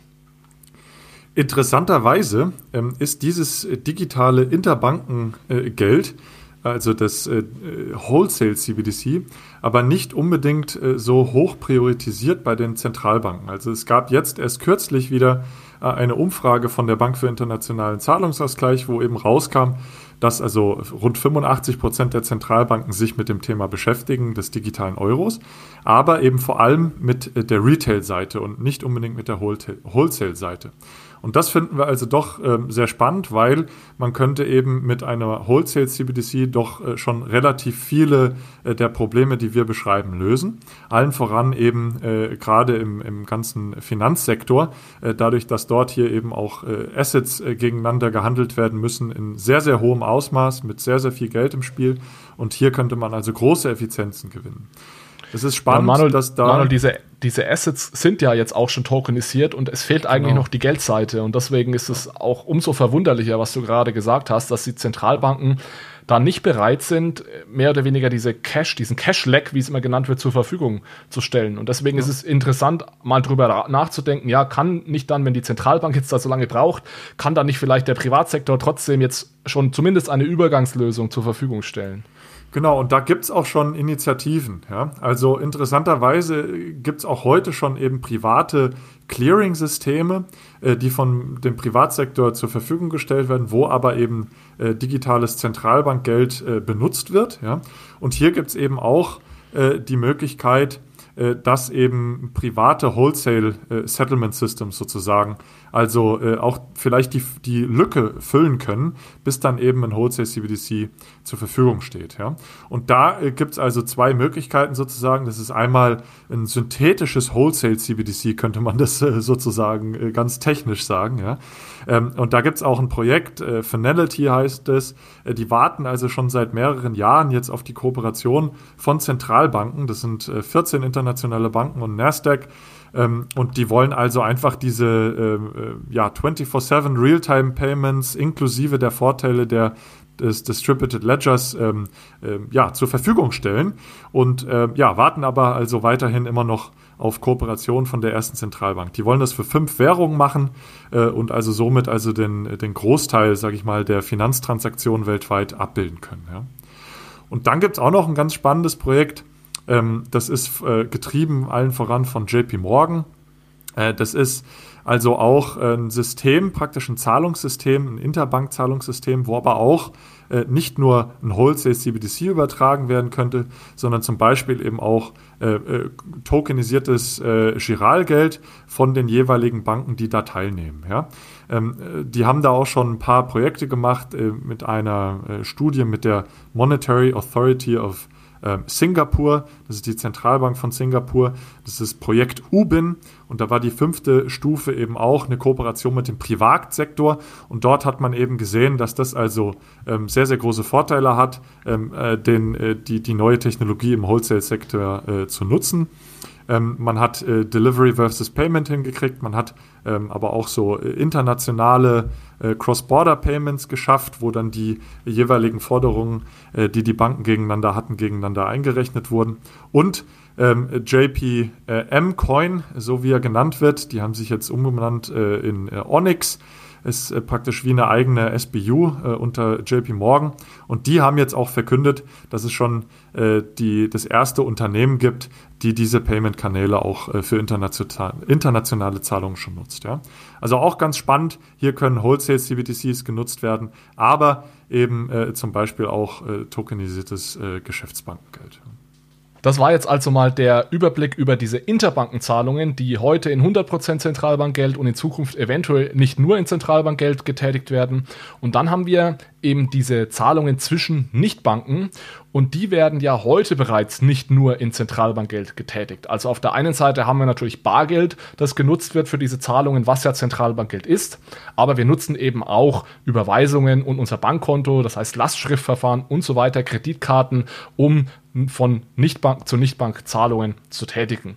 Interessanterweise ähm, ist dieses digitale Interbankengeld also das äh, Wholesale CBDC, aber nicht unbedingt äh, so hoch priorisiert bei den Zentralbanken. Also es gab jetzt erst kürzlich wieder äh, eine Umfrage von der Bank für internationalen Zahlungsausgleich, wo eben rauskam, dass also rund 85 Prozent der Zentralbanken sich mit dem Thema beschäftigen, des digitalen Euros, aber eben vor allem mit äh, der Retail-Seite und nicht unbedingt mit der Wholesale-Seite. Und das finden wir also doch äh, sehr spannend, weil man könnte eben mit einer Wholesale CBDC doch äh, schon relativ viele äh, der Probleme, die wir beschreiben, lösen. Allen voran eben äh, gerade im, im ganzen Finanzsektor, äh, dadurch, dass dort hier eben auch äh, Assets gegeneinander gehandelt werden müssen in sehr, sehr hohem Ausmaß mit sehr, sehr viel Geld im Spiel. Und hier könnte man also große Effizienzen gewinnen. Es ist spannend, ja, Manuel, dass da. Manuel, diese, diese Assets sind ja jetzt auch schon tokenisiert und es fehlt eigentlich genau. noch die Geldseite. Und deswegen ist es auch umso verwunderlicher, was du gerade gesagt hast, dass die Zentralbanken da nicht bereit sind, mehr oder weniger diese Cash, diesen Cash-Lag, wie es immer genannt wird, zur Verfügung zu stellen. Und deswegen ja. ist es interessant, mal drüber nachzudenken, ja, kann nicht dann, wenn die Zentralbank jetzt da so lange braucht, kann dann nicht vielleicht der Privatsektor trotzdem jetzt schon zumindest eine Übergangslösung zur Verfügung stellen? Genau, und da gibt es auch schon Initiativen. Ja? Also interessanterweise gibt es auch heute schon eben private Clearing-Systeme, äh, die von dem Privatsektor zur Verfügung gestellt werden, wo aber eben äh, digitales Zentralbankgeld äh, benutzt wird. Ja? Und hier gibt es eben auch äh, die Möglichkeit, äh, dass eben private Wholesale äh, Settlement Systems sozusagen also äh, auch vielleicht die, die Lücke füllen können, bis dann eben ein Wholesale CBDC zur Verfügung steht. Ja? Und da äh, gibt es also zwei Möglichkeiten sozusagen. Das ist einmal ein synthetisches Wholesale CBDC, könnte man das äh, sozusagen äh, ganz technisch sagen. Ja? Ähm, und da gibt es auch ein Projekt, äh, Finality heißt es, äh, die warten also schon seit mehreren Jahren jetzt auf die Kooperation von Zentralbanken. Das sind 14 internationale Banken und Nasdaq ähm, und die wollen also einfach diese äh, ja, 24-7 Realtime Payments inklusive der Vorteile der, des Distributed Ledgers ähm, äh, ja, zur Verfügung stellen und äh, ja, warten aber also weiterhin immer noch auf Kooperation von der ersten Zentralbank. Die wollen das für fünf Währungen machen äh, und also somit also den, den Großteil, sage ich mal, der Finanztransaktionen weltweit abbilden können. Ja. Und dann gibt es auch noch ein ganz spannendes Projekt, ähm, das ist äh, getrieben allen voran von JP Morgan. Äh, das ist also auch ein System, praktisch ein Zahlungssystem, ein Interbank-Zahlungssystem, wo aber auch äh, nicht nur ein Wholesale CBDC übertragen werden könnte, sondern zum Beispiel eben auch äh, äh, tokenisiertes äh, Giralgeld von den jeweiligen Banken, die da teilnehmen. Ja? Ähm, äh, die haben da auch schon ein paar Projekte gemacht äh, mit einer Studie mit der Monetary Authority of äh, Singapur, das ist die Zentralbank von Singapur, das ist Projekt UBIN und da war die fünfte Stufe eben auch eine Kooperation mit dem Privatsektor und dort hat man eben gesehen, dass das also ähm, sehr, sehr große Vorteile hat, ähm, äh, den, äh, die, die neue Technologie im Wholesale-Sektor äh, zu nutzen. Ähm, man hat äh, Delivery versus Payment hingekriegt, man hat ähm, aber auch so äh, internationale äh, Cross-Border-Payments geschafft, wo dann die jeweiligen Forderungen, äh, die die Banken gegeneinander hatten, gegeneinander eingerechnet wurden. Und ähm, JPM Coin, so wie er genannt wird, die haben sich jetzt umbenannt äh, in äh, Onyx ist praktisch wie eine eigene SBU äh, unter JP Morgan. Und die haben jetzt auch verkündet, dass es schon äh, die, das erste Unternehmen gibt, die diese Payment-Kanäle auch äh, für international, internationale Zahlungen schon nutzt. Ja? Also auch ganz spannend, hier können Wholesale CBDCs genutzt werden, aber eben äh, zum Beispiel auch äh, tokenisiertes Geschäftsbankengeld. Das war jetzt also mal der Überblick über diese Interbankenzahlungen, die heute in 100% Zentralbankgeld und in Zukunft eventuell nicht nur in Zentralbankgeld getätigt werden. Und dann haben wir eben diese Zahlungen zwischen Nichtbanken und die werden ja heute bereits nicht nur in Zentralbankgeld getätigt. Also auf der einen Seite haben wir natürlich Bargeld, das genutzt wird für diese Zahlungen, was ja Zentralbankgeld ist, aber wir nutzen eben auch Überweisungen und unser Bankkonto, das heißt Lastschriftverfahren und so weiter, Kreditkarten, um von Nichtbank zu Nichtbank Zahlungen zu tätigen.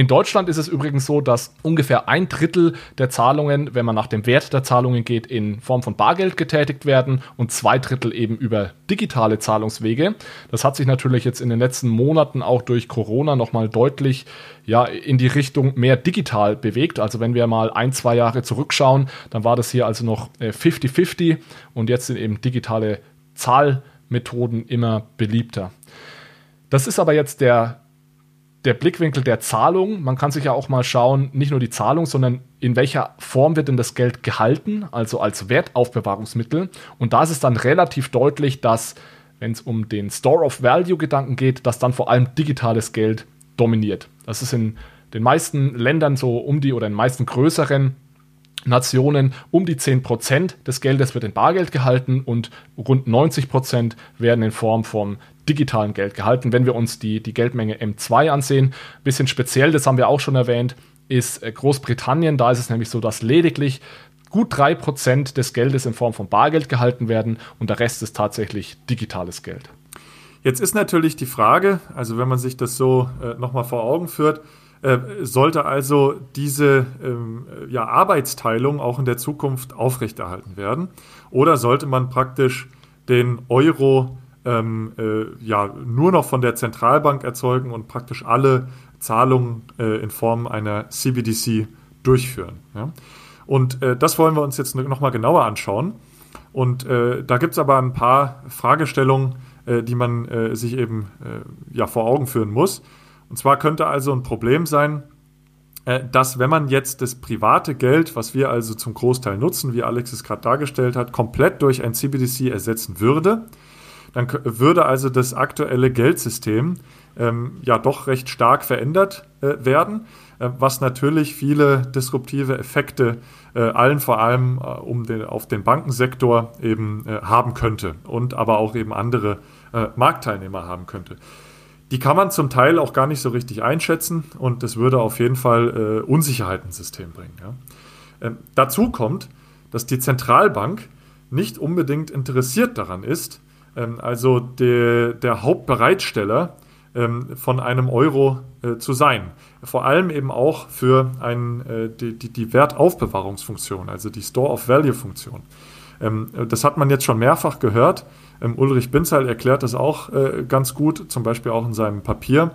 In Deutschland ist es übrigens so, dass ungefähr ein Drittel der Zahlungen, wenn man nach dem Wert der Zahlungen geht, in Form von Bargeld getätigt werden und zwei Drittel eben über digitale Zahlungswege. Das hat sich natürlich jetzt in den letzten Monaten auch durch Corona nochmal deutlich ja, in die Richtung mehr digital bewegt. Also wenn wir mal ein, zwei Jahre zurückschauen, dann war das hier also noch 50-50 äh, und jetzt sind eben digitale Zahl Methoden immer beliebter. Das ist aber jetzt der, der Blickwinkel der Zahlung. Man kann sich ja auch mal schauen, nicht nur die Zahlung, sondern in welcher Form wird denn das Geld gehalten, also als Wertaufbewahrungsmittel. Und da ist es dann relativ deutlich, dass, wenn es um den Store of Value-Gedanken geht, dass dann vor allem digitales Geld dominiert. Das ist in den meisten Ländern so um die oder in den meisten größeren Nationen um die 10% des Geldes wird in Bargeld gehalten und rund 90% werden in Form von digitalen Geld gehalten. Wenn wir uns die, die Geldmenge M2 ansehen, bisschen speziell, das haben wir auch schon erwähnt, ist äh, Großbritannien. Da ist es nämlich so, dass lediglich gut 3% des Geldes in Form von Bargeld gehalten werden und der Rest ist tatsächlich digitales Geld. Jetzt ist natürlich die Frage, also wenn man sich das so äh, nochmal vor Augen führt, äh, sollte also diese ähm, ja, Arbeitsteilung auch in der Zukunft aufrechterhalten werden? Oder sollte man praktisch den Euro ähm, äh, ja, nur noch von der Zentralbank erzeugen und praktisch alle Zahlungen äh, in Form einer CBDC durchführen? Ja? Und äh, das wollen wir uns jetzt nochmal genauer anschauen. Und äh, da gibt es aber ein paar Fragestellungen, äh, die man sich eben ja, vor Augen führen muss. Und zwar könnte also ein Problem sein, äh, dass wenn man jetzt das private Geld, was wir also zum Großteil nutzen, wie Alex es gerade dargestellt hat, komplett durch ein CBDC ersetzen würde, dann würde also das aktuelle Geldsystem ähm, ja doch recht stark verändert äh, werden, äh, was natürlich viele disruptive Effekte äh, allen vor allem äh, um den, auf den Bankensektor eben äh, haben könnte und aber auch eben andere Marktteilnehmer haben könnte. Die kann man zum Teil auch gar nicht so richtig einschätzen und das würde auf jeden Fall äh, Unsicherheit ins System bringen. Ja. Ähm, dazu kommt, dass die Zentralbank nicht unbedingt interessiert daran ist, also de, der Hauptbereitsteller ähm, von einem Euro äh, zu sein. Vor allem eben auch für ein, äh, die, die, die Wertaufbewahrungsfunktion, also die Store of Value Funktion. Ähm, das hat man jetzt schon mehrfach gehört ähm, Ulrich Binzal erklärt das auch äh, ganz gut, zum Beispiel auch in seinem Papier,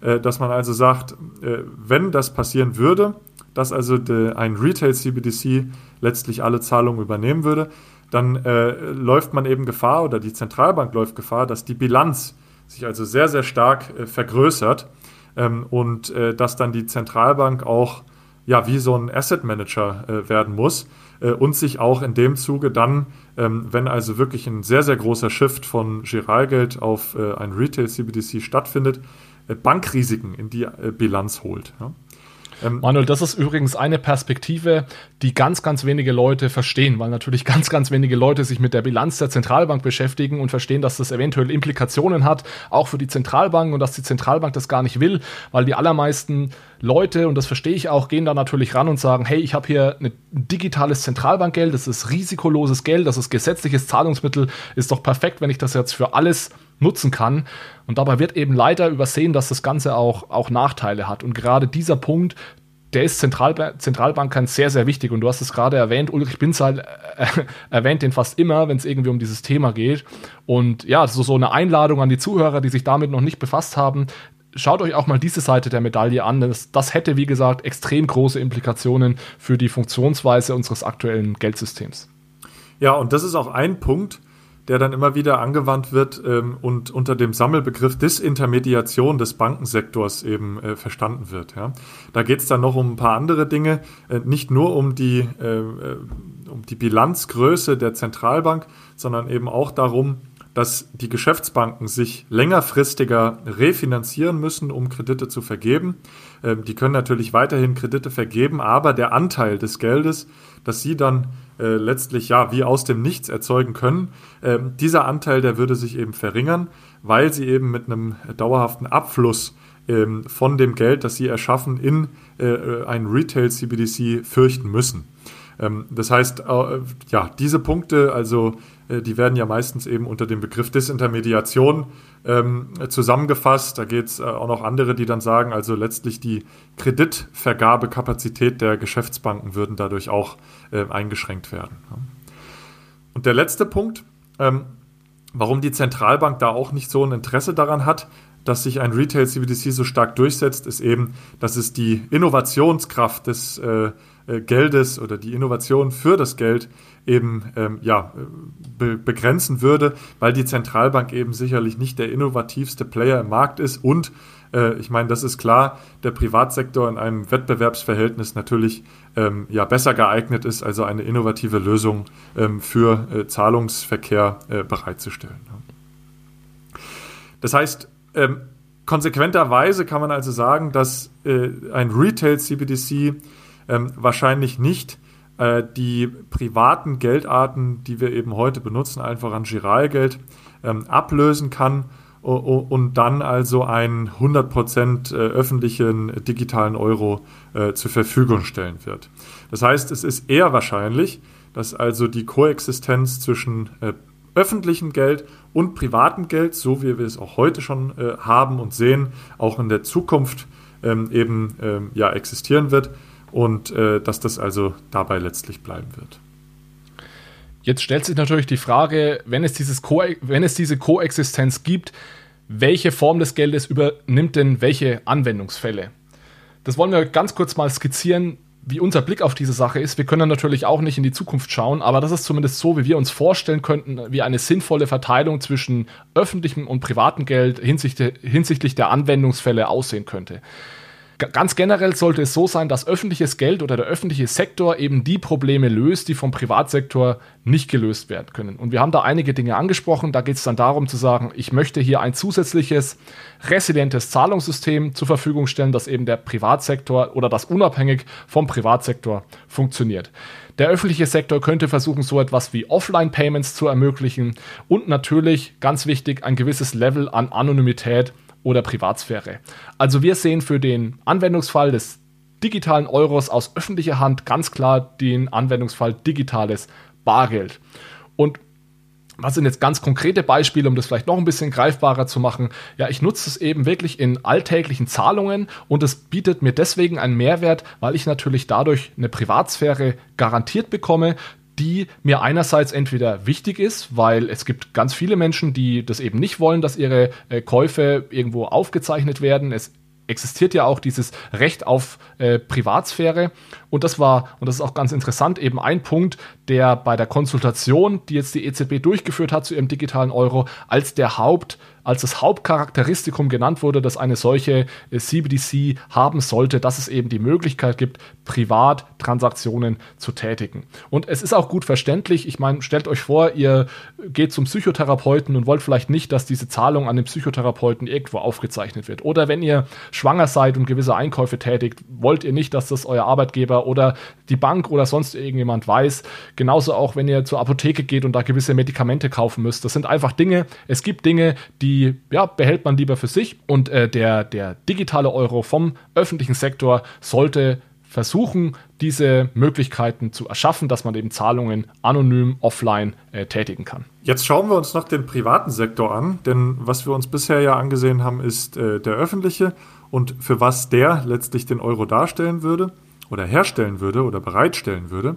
dass man also sagt, wenn das passieren würde, dass also ein Retail-CBDC letztlich alle Zahlungen übernehmen würde, dann äh, läuft man eben Gefahr oder die Zentralbank läuft Gefahr, dass die Bilanz sich also sehr, sehr stark äh, vergrößert ähm, und äh, dass dann die Zentralbank auch ja, wie so ein Asset Manager werden muss äh, und sich auch in dem Zuge dann, ähm, wenn also wirklich ein sehr, sehr großer Shift von Giralgeld auf äh, ein Retail-CBDC stattfindet, äh, Bankrisiken in die äh, Bilanz holt. Ja? Ähm, Manuel, das ist übrigens eine Perspektive, die ganz, ganz wenige Leute verstehen, weil natürlich ganz, ganz wenige Leute sich mit der Bilanz der Zentralbank beschäftigen und verstehen, dass das eventuell Implikationen hat, auch für die Zentralbank und dass die Zentralbank das gar nicht will, weil die allermeisten Leute, und das verstehe ich auch, gehen da natürlich ran und sagen, hey, ich habe hier ein digitales Zentralbankgeld, das ist risikoloses Geld, das ist gesetzliches Zahlungsmittel, ist doch perfekt, wenn ich das jetzt für alles nutzen kann. Und dabei wird eben leider übersehen, dass das Ganze auch, auch Nachteile hat. Und gerade dieser Punkt, der ist Zentralba Zentralbankern sehr, sehr wichtig. Und du hast es gerade erwähnt, Ulrich Binzal äh, erwähnt den fast immer, wenn es irgendwie um dieses Thema geht. Und ja, so, so eine Einladung an die Zuhörer, die sich damit noch nicht befasst haben. Schaut euch auch mal diese Seite der Medaille an. Das, das hätte, wie gesagt, extrem große Implikationen für die Funktionsweise unseres aktuellen Geldsystems. Ja, und das ist auch ein Punkt, der dann immer wieder angewandt wird ähm, und unter dem Sammelbegriff Disintermediation des Bankensektors eben äh, verstanden wird. Ja. Da geht es dann noch um ein paar andere Dinge, äh, nicht nur um die, äh, äh, um die Bilanzgröße der Zentralbank, sondern eben auch darum, dass die Geschäftsbanken sich längerfristiger refinanzieren müssen, um Kredite zu vergeben. Ähm, die können natürlich weiterhin Kredite vergeben, aber der Anteil des Geldes, das sie dann äh, letztlich ja wie aus dem Nichts erzeugen können. Ähm, dieser Anteil, der würde sich eben verringern, weil sie eben mit einem dauerhaften Abfluss ähm, von dem Geld, das sie erschaffen, in äh, ein Retail-CBDC fürchten müssen. Ähm, das heißt, äh, ja, diese Punkte, also äh, die werden ja meistens eben unter dem Begriff Disintermediation ähm, zusammengefasst. Da geht es äh, auch noch andere, die dann sagen, also letztlich die Kreditvergabekapazität der Geschäftsbanken würden dadurch auch äh, eingeschränkt werden. Und der letzte Punkt, ähm, warum die Zentralbank da auch nicht so ein Interesse daran hat, dass sich ein Retail CBDC so stark durchsetzt, ist eben, dass es die Innovationskraft des äh, äh, Geldes oder die Innovation für das Geld eben ähm, ja, be begrenzen würde, weil die Zentralbank eben sicherlich nicht der innovativste Player im Markt ist und äh, ich meine, das ist klar, der Privatsektor in einem Wettbewerbsverhältnis natürlich ähm, ja besser geeignet ist, also eine innovative Lösung ähm, für äh, Zahlungsverkehr äh, bereitzustellen. Das heißt, ähm, konsequenterweise kann man also sagen, dass äh, ein Retail-CBDC ähm, wahrscheinlich nicht äh, die privaten Geldarten, die wir eben heute benutzen, einfach an Giralgeld ähm, ablösen kann und dann also einen 100% äh, öffentlichen digitalen Euro äh, zur Verfügung stellen wird. Das heißt, es ist eher wahrscheinlich, dass also die Koexistenz zwischen äh, öffentlichem Geld und privatem Geld, so wie wir es auch heute schon äh, haben und sehen, auch in der Zukunft ähm, eben ähm, ja, existieren wird und äh, dass das also dabei letztlich bleiben wird. Jetzt stellt sich natürlich die Frage, wenn es, dieses Ko wenn es diese Koexistenz gibt, welche Form des Geldes übernimmt denn welche Anwendungsfälle? Das wollen wir ganz kurz mal skizzieren, wie unser Blick auf diese Sache ist. Wir können natürlich auch nicht in die Zukunft schauen, aber das ist zumindest so, wie wir uns vorstellen könnten, wie eine sinnvolle Verteilung zwischen öffentlichem und privatem Geld hinsichtlich der Anwendungsfälle aussehen könnte. Ganz generell sollte es so sein, dass öffentliches Geld oder der öffentliche Sektor eben die Probleme löst, die vom Privatsektor nicht gelöst werden können. Und wir haben da einige Dinge angesprochen. Da geht es dann darum zu sagen, ich möchte hier ein zusätzliches, resilientes Zahlungssystem zur Verfügung stellen, das eben der Privatsektor oder das unabhängig vom Privatsektor funktioniert. Der öffentliche Sektor könnte versuchen, so etwas wie Offline-Payments zu ermöglichen und natürlich, ganz wichtig, ein gewisses Level an Anonymität oder Privatsphäre. Also wir sehen für den Anwendungsfall des digitalen Euros aus öffentlicher Hand ganz klar den Anwendungsfall digitales Bargeld. Und was sind jetzt ganz konkrete Beispiele, um das vielleicht noch ein bisschen greifbarer zu machen? Ja, ich nutze es eben wirklich in alltäglichen Zahlungen und es bietet mir deswegen einen Mehrwert, weil ich natürlich dadurch eine Privatsphäre garantiert bekomme, die mir einerseits entweder wichtig ist, weil es gibt ganz viele Menschen, die das eben nicht wollen, dass ihre äh, Käufe irgendwo aufgezeichnet werden. Es existiert ja auch dieses Recht auf äh, Privatsphäre. Und das war, und das ist auch ganz interessant, eben ein Punkt, der bei der Konsultation, die jetzt die EZB durchgeführt hat zu ihrem digitalen Euro, als der Haupt, als das Hauptcharakteristikum genannt wurde, dass eine solche äh, CBDC haben sollte, dass es eben die Möglichkeit gibt, Privattransaktionen zu tätigen. Und es ist auch gut verständlich. Ich meine, stellt euch vor, ihr geht zum Psychotherapeuten und wollt vielleicht nicht, dass diese Zahlung an den Psychotherapeuten irgendwo aufgezeichnet wird. Oder wenn ihr schwanger seid und gewisse Einkäufe tätigt, wollt ihr nicht, dass das euer Arbeitgeber oder die Bank oder sonst irgendjemand weiß. Genauso auch, wenn ihr zur Apotheke geht und da gewisse Medikamente kaufen müsst. Das sind einfach Dinge. Es gibt Dinge, die ja, behält man lieber für sich. Und äh, der, der digitale Euro vom öffentlichen Sektor sollte versuchen, diese Möglichkeiten zu erschaffen, dass man eben Zahlungen anonym offline äh, tätigen kann. Jetzt schauen wir uns noch den privaten Sektor an, denn was wir uns bisher ja angesehen haben, ist äh, der öffentliche und für was der letztlich den Euro darstellen würde oder herstellen würde oder bereitstellen würde.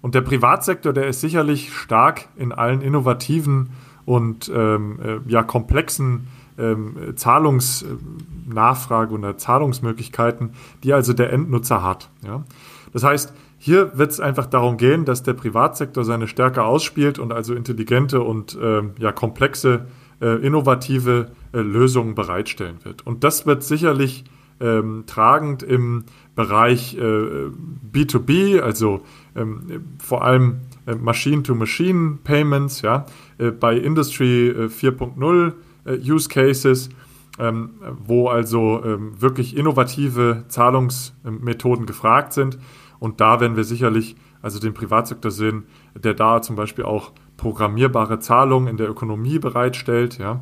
Und der Privatsektor, der ist sicherlich stark in allen innovativen und ähm, äh, ja, komplexen ähm, Zahlungsnachfrage oder Zahlungsmöglichkeiten, die also der Endnutzer hat. Ja? Das heißt, hier wird es einfach darum gehen, dass der Privatsektor seine Stärke ausspielt und also intelligente und äh, ja, komplexe, äh, innovative äh, Lösungen bereitstellen wird. Und das wird sicherlich ähm, tragend im Bereich B2B, äh, also ähm, vor allem äh, Machine-to-Machine-Payments, ja, äh, bei Industry 4.0 Use Cases, ähm, wo also ähm, wirklich innovative Zahlungsmethoden gefragt sind. Und da werden wir sicherlich also den Privatsektor sehen, der da zum Beispiel auch programmierbare Zahlungen in der Ökonomie bereitstellt, ja,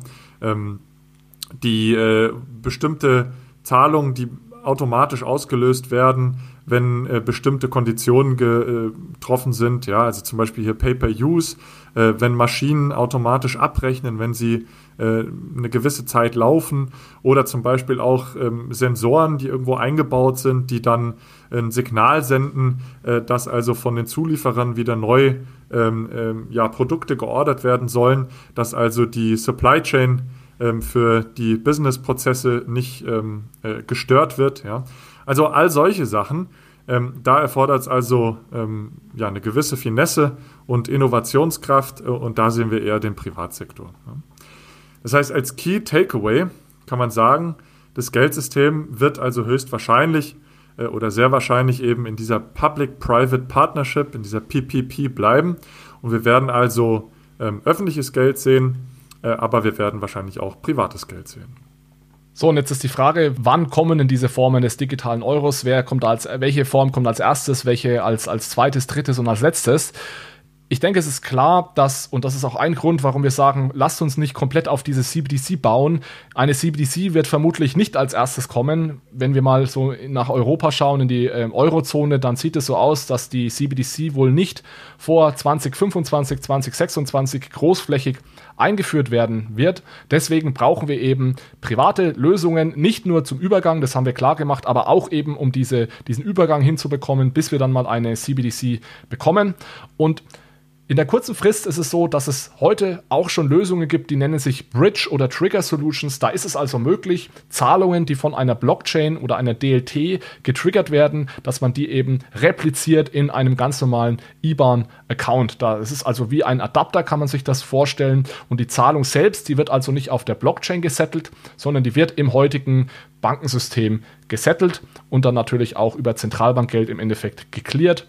die äh, bestimmte Zahlungen, die automatisch ausgelöst werden, wenn äh, bestimmte Konditionen äh, getroffen sind. Ja, also zum Beispiel hier Pay-per-Use, äh, wenn Maschinen automatisch abrechnen, wenn sie äh, eine gewisse Zeit laufen oder zum Beispiel auch ähm, Sensoren, die irgendwo eingebaut sind, die dann ein Signal senden, äh, dass also von den Zulieferern wieder neu ähm, ähm, ja, Produkte geordert werden sollen, dass also die Supply Chain für die Businessprozesse nicht ähm, äh, gestört wird. Ja? Also all solche Sachen. Ähm, da erfordert es also ähm, ja, eine gewisse Finesse und Innovationskraft äh, und da sehen wir eher den Privatsektor. Das heißt, als Key Takeaway kann man sagen, das Geldsystem wird also höchstwahrscheinlich äh, oder sehr wahrscheinlich eben in dieser Public-Private Partnership, in dieser PPP bleiben. Und wir werden also ähm, öffentliches Geld sehen, aber wir werden wahrscheinlich auch privates Geld sehen. So, und jetzt ist die Frage, wann kommen denn diese Formen des digitalen Euros? Wer kommt als, welche Form kommt als erstes, welche als, als zweites, drittes und als letztes? Ich denke, es ist klar, dass, und das ist auch ein Grund, warum wir sagen, lasst uns nicht komplett auf diese CBDC bauen. Eine CBDC wird vermutlich nicht als erstes kommen. Wenn wir mal so nach Europa schauen, in die äh, Eurozone, dann sieht es so aus, dass die CBDC wohl nicht vor 2025, 2026 großflächig eingeführt werden wird. Deswegen brauchen wir eben private Lösungen, nicht nur zum Übergang, das haben wir klar gemacht, aber auch eben, um diese, diesen Übergang hinzubekommen, bis wir dann mal eine CBDC bekommen. Und in der kurzen Frist ist es so, dass es heute auch schon Lösungen gibt, die nennen sich Bridge oder Trigger Solutions. Da ist es also möglich, Zahlungen, die von einer Blockchain oder einer DLT getriggert werden, dass man die eben repliziert in einem ganz normalen IBAN-Account. Da ist es also wie ein Adapter, kann man sich das vorstellen. Und die Zahlung selbst, die wird also nicht auf der Blockchain gesettelt, sondern die wird im heutigen Bankensystem gesettelt und dann natürlich auch über Zentralbankgeld im Endeffekt geklärt.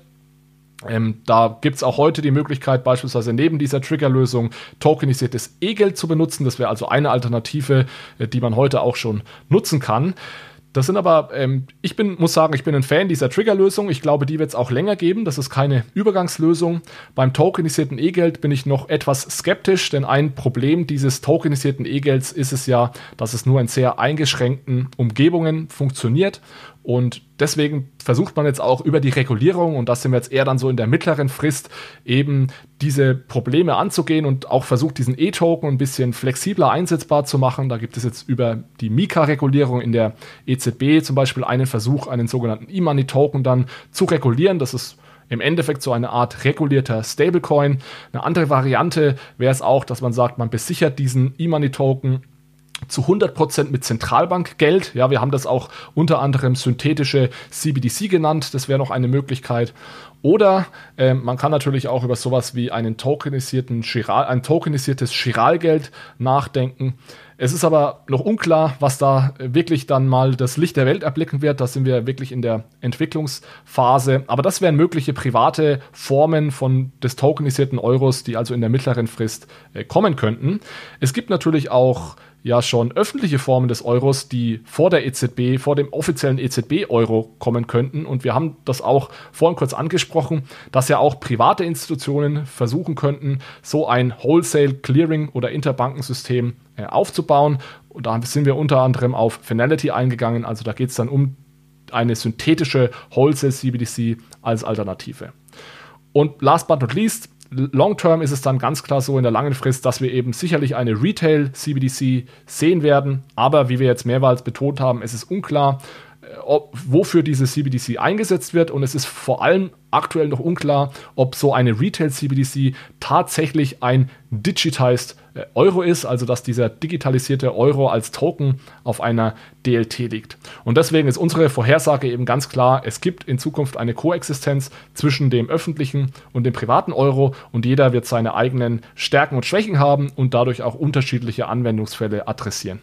Ähm, da gibt es auch heute die Möglichkeit, beispielsweise neben dieser Triggerlösung tokenisiertes E-Geld zu benutzen. Das wäre also eine Alternative, äh, die man heute auch schon nutzen kann. Das sind aber, ähm, ich bin, muss sagen, ich bin ein Fan dieser Triggerlösung. Ich glaube, die wird es auch länger geben. Das ist keine Übergangslösung. Beim tokenisierten E-Geld bin ich noch etwas skeptisch, denn ein Problem dieses tokenisierten E-Gelds ist es ja, dass es nur in sehr eingeschränkten Umgebungen funktioniert und deswegen versucht man jetzt auch über die Regulierung, und das sind wir jetzt eher dann so in der mittleren Frist, eben diese Probleme anzugehen und auch versucht, diesen E-Token ein bisschen flexibler einsetzbar zu machen. Da gibt es jetzt über die Mika-Regulierung in der EZB zum Beispiel einen Versuch, einen sogenannten E-Money-Token dann zu regulieren. Das ist im Endeffekt so eine Art regulierter Stablecoin. Eine andere Variante wäre es auch, dass man sagt, man besichert diesen E-Money-Token zu 100% mit Zentralbankgeld. Ja, wir haben das auch unter anderem synthetische CBDC genannt. Das wäre noch eine Möglichkeit. Oder äh, man kann natürlich auch über sowas wie einen tokenisierten Chiral, ein tokenisiertes Chiralgeld nachdenken. Es ist aber noch unklar, was da wirklich dann mal das Licht der Welt erblicken wird. Da sind wir wirklich in der Entwicklungsphase. Aber das wären mögliche private Formen von des tokenisierten Euros, die also in der mittleren Frist äh, kommen könnten. Es gibt natürlich auch ja schon öffentliche Formen des Euros, die vor der EZB, vor dem offiziellen EZB-Euro kommen könnten. Und wir haben das auch vorhin kurz angesprochen, dass ja auch private Institutionen versuchen könnten, so ein Wholesale Clearing oder Interbankensystem äh, aufzubauen. Und da sind wir unter anderem auf Finality eingegangen. Also da geht es dann um eine synthetische Wholesale CBDC als Alternative. Und last but not least, Long-term ist es dann ganz klar so in der langen Frist, dass wir eben sicherlich eine Retail-CBDC sehen werden. Aber wie wir jetzt mehrmals betont haben, es ist unklar, äh, ob, wofür diese CBDC eingesetzt wird. Und es ist vor allem aktuell noch unklar, ob so eine Retail-CBDC tatsächlich ein digitized Euro ist, also dass dieser digitalisierte Euro als Token auf einer DLT liegt. Und deswegen ist unsere Vorhersage eben ganz klar, es gibt in Zukunft eine Koexistenz zwischen dem öffentlichen und dem privaten Euro und jeder wird seine eigenen Stärken und Schwächen haben und dadurch auch unterschiedliche Anwendungsfälle adressieren.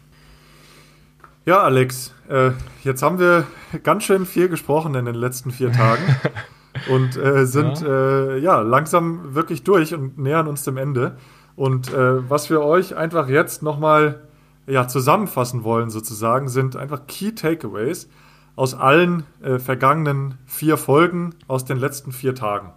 Ja, Alex, äh, jetzt haben wir ganz schön viel gesprochen in den letzten vier Tagen. und äh, sind ja. Äh, ja. langsam wirklich durch und nähern uns dem Ende. Und äh, was wir euch einfach jetzt nochmal ja, zusammenfassen wollen, sozusagen, sind einfach Key Takeaways aus allen äh, vergangenen vier Folgen aus den letzten vier Tagen.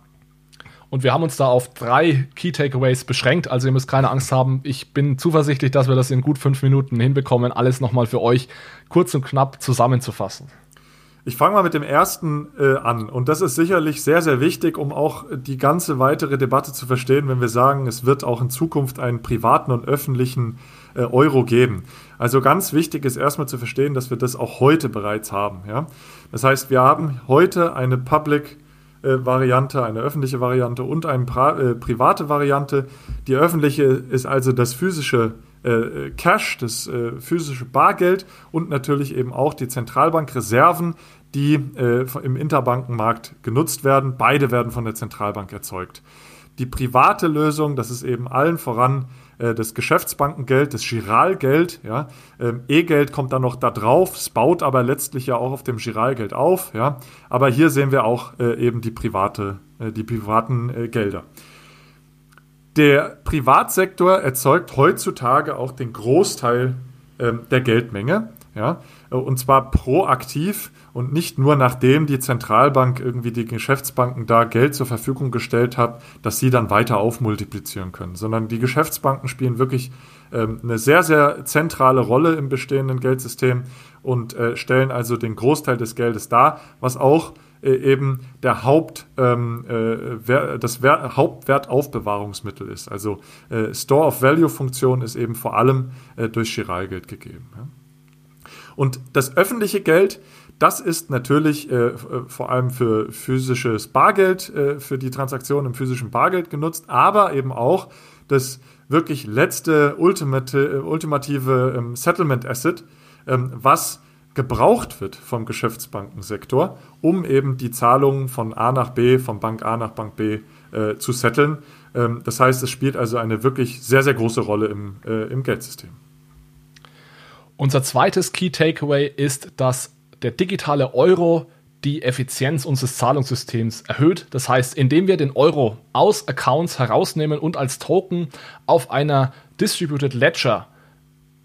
Und wir haben uns da auf drei Key Takeaways beschränkt. Also ihr müsst keine Angst haben. Ich bin zuversichtlich, dass wir das in gut fünf Minuten hinbekommen, alles nochmal für euch kurz und knapp zusammenzufassen. Ich fange mal mit dem ersten äh, an. Und das ist sicherlich sehr, sehr wichtig, um auch die ganze weitere Debatte zu verstehen, wenn wir sagen, es wird auch in Zukunft einen privaten und öffentlichen äh, Euro geben. Also ganz wichtig ist erstmal zu verstehen, dass wir das auch heute bereits haben. Ja? Das heißt, wir haben heute eine Public Variante, eine öffentliche Variante und eine private Variante. Die öffentliche ist also das physische äh, Cash, das äh, physische Bargeld und natürlich eben auch die Zentralbankreserven, die äh, im Interbankenmarkt genutzt werden. Beide werden von der Zentralbank erzeugt. Die private Lösung, das ist eben allen voran äh, das Geschäftsbankengeld, das Giralgeld. Ja. Ähm, E-Geld kommt dann noch da drauf, es baut aber letztlich ja auch auf dem Giralgeld auf. Ja. Aber hier sehen wir auch äh, eben die, private, äh, die privaten äh, Gelder. Der Privatsektor erzeugt heutzutage auch den Großteil ähm, der Geldmenge. Ja, und zwar proaktiv und nicht nur nachdem die Zentralbank irgendwie die Geschäftsbanken da Geld zur Verfügung gestellt hat, dass sie dann weiter aufmultiplizieren können, sondern die Geschäftsbanken spielen wirklich ähm, eine sehr, sehr zentrale Rolle im bestehenden Geldsystem und äh, stellen also den Großteil des Geldes dar, was auch äh, eben der Haupt, ähm, äh, das Wer Hauptwertaufbewahrungsmittel ist. Also äh, Store of Value Funktion ist eben vor allem äh, durch Chiralgeld gegeben. Ja. Und das öffentliche Geld, das ist natürlich äh, vor allem für physisches Bargeld, äh, für die Transaktion im physischen Bargeld genutzt, aber eben auch das wirklich letzte ultimate, ultimative ähm, Settlement Asset, ähm, was gebraucht wird vom Geschäftsbankensektor, um eben die Zahlungen von A nach B, von Bank A nach Bank B äh, zu setteln. Ähm, das heißt, es spielt also eine wirklich sehr, sehr große Rolle im, äh, im Geldsystem. Unser zweites Key Takeaway ist, dass der digitale Euro die Effizienz unseres Zahlungssystems erhöht. Das heißt, indem wir den Euro aus Accounts herausnehmen und als Token auf einer Distributed Ledger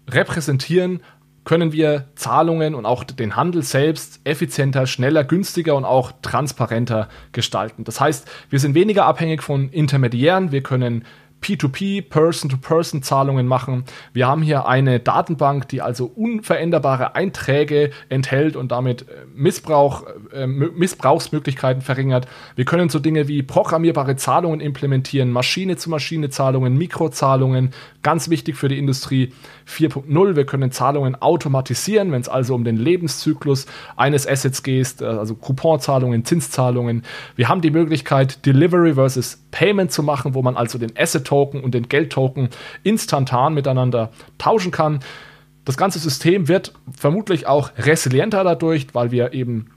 repräsentieren, können wir Zahlungen und auch den Handel selbst effizienter, schneller, günstiger und auch transparenter gestalten. Das heißt, wir sind weniger abhängig von Intermediären, wir können P2P, Person-to-Person-Zahlungen machen. Wir haben hier eine Datenbank, die also unveränderbare Einträge enthält und damit äh, Missbrauch, äh, Missbrauchsmöglichkeiten verringert. Wir können so Dinge wie programmierbare Zahlungen implementieren, Maschine-zu-Maschine-Zahlungen, Mikrozahlungen, ganz wichtig für die Industrie 4.0. Wir können Zahlungen automatisieren, wenn es also um den Lebenszyklus eines Assets geht, äh, also Couponzahlungen, Zinszahlungen. Wir haben die Möglichkeit, Delivery versus Payment zu machen, wo man also den Asset Token und den Geldtoken instantan miteinander tauschen kann. Das ganze System wird vermutlich auch resilienter dadurch, weil wir eben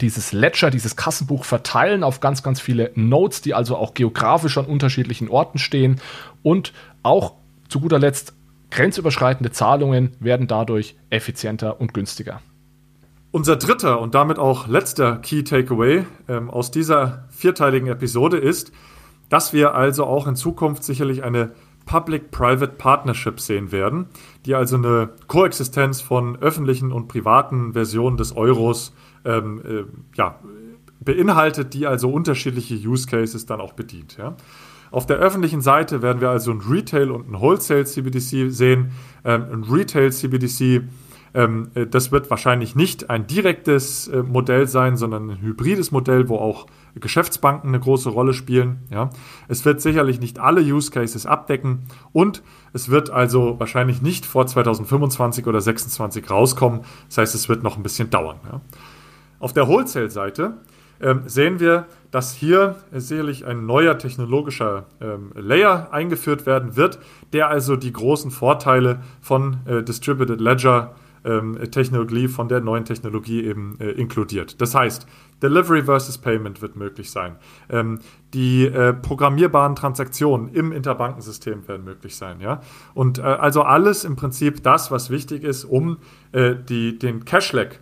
dieses Ledger, dieses Kassenbuch verteilen auf ganz, ganz viele Nodes, die also auch geografisch an unterschiedlichen Orten stehen. Und auch zu guter Letzt grenzüberschreitende Zahlungen werden dadurch effizienter und günstiger. Unser dritter und damit auch letzter Key Takeaway ähm, aus dieser vierteiligen Episode ist, dass wir also auch in Zukunft sicherlich eine Public-Private Partnership sehen werden, die also eine Koexistenz von öffentlichen und privaten Versionen des Euros ähm, äh, ja, beinhaltet, die also unterschiedliche Use Cases dann auch bedient. Ja. Auf der öffentlichen Seite werden wir also ein Retail und ein Wholesale CBDC sehen. Ähm, ein Retail CBDC ähm, äh, das wird wahrscheinlich nicht ein direktes äh, Modell sein, sondern ein hybrides Modell, wo auch Geschäftsbanken eine große Rolle spielen. Ja. Es wird sicherlich nicht alle Use Cases abdecken und es wird also wahrscheinlich nicht vor 2025 oder 2026 rauskommen. Das heißt, es wird noch ein bisschen dauern. Ja. Auf der Wholesale-Seite ähm, sehen wir, dass hier sicherlich ein neuer technologischer ähm, Layer eingeführt werden wird, der also die großen Vorteile von äh, Distributed Ledger ähm, Technologie von der neuen Technologie eben äh, inkludiert. Das heißt, Delivery versus Payment wird möglich sein. Ähm, die äh, programmierbaren Transaktionen im Interbankensystem werden möglich sein. Ja? Und äh, also alles im Prinzip das, was wichtig ist, um äh, die, den Cash-Lag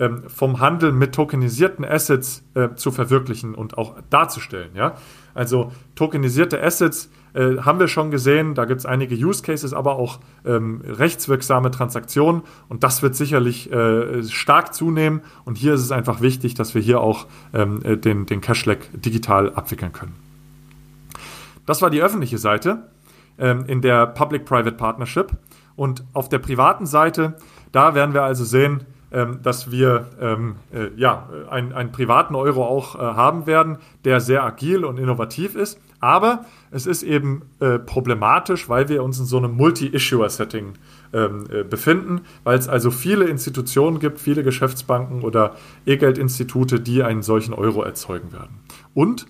ähm, vom Handel mit tokenisierten Assets äh, zu verwirklichen und auch darzustellen. Ja? Also tokenisierte Assets äh, haben wir schon gesehen, da gibt es einige Use Cases, aber auch ähm, rechtswirksame Transaktionen. Und das wird sicherlich äh, stark zunehmen. Und hier ist es einfach wichtig, dass wir hier auch ähm, äh, den, den Cashlack digital abwickeln können. Das war die öffentliche Seite ähm, in der Public-Private Partnership. Und auf der privaten Seite, da werden wir also sehen, ähm, dass wir ähm, äh, ja, einen, einen privaten Euro auch äh, haben werden, der sehr agil und innovativ ist, Aber es ist eben äh, problematisch, weil wir uns in so einem Multi-Issuer-Setting ähm, äh, befinden, weil es also viele Institutionen gibt, viele Geschäftsbanken oder E-Geld-Institute, die einen solchen Euro erzeugen werden. Und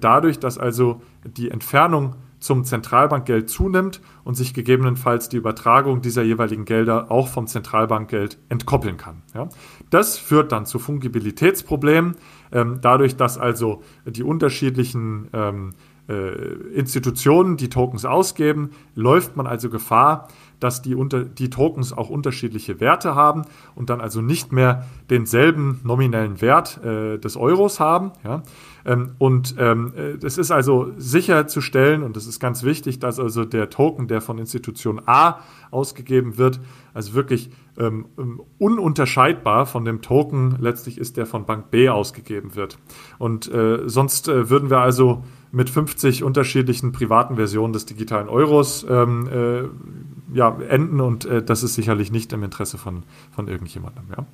dadurch, dass also die Entfernung zum Zentralbankgeld zunimmt und sich gegebenenfalls die Übertragung dieser jeweiligen Gelder auch vom Zentralbankgeld entkoppeln kann. Ja. Das führt dann zu Fungibilitätsproblemen, ähm, dadurch, dass also die unterschiedlichen ähm, äh, Institutionen die Tokens ausgeben, läuft man also Gefahr, dass die, unter, die Tokens auch unterschiedliche Werte haben und dann also nicht mehr denselben nominellen Wert äh, des Euros haben. Ja? Ähm, und ähm, es ist also sicherzustellen, und das ist ganz wichtig, dass also der Token, der von Institution A ausgegeben wird, also wirklich ähm, ähm ununterscheidbar von dem Token letztlich ist, der von Bank B ausgegeben wird. Und äh, sonst äh, würden wir also mit 50 unterschiedlichen privaten Versionen des digitalen Euros ähm, äh, ja, enden und äh, das ist sicherlich nicht im Interesse von, von irgendjemandem. Ja.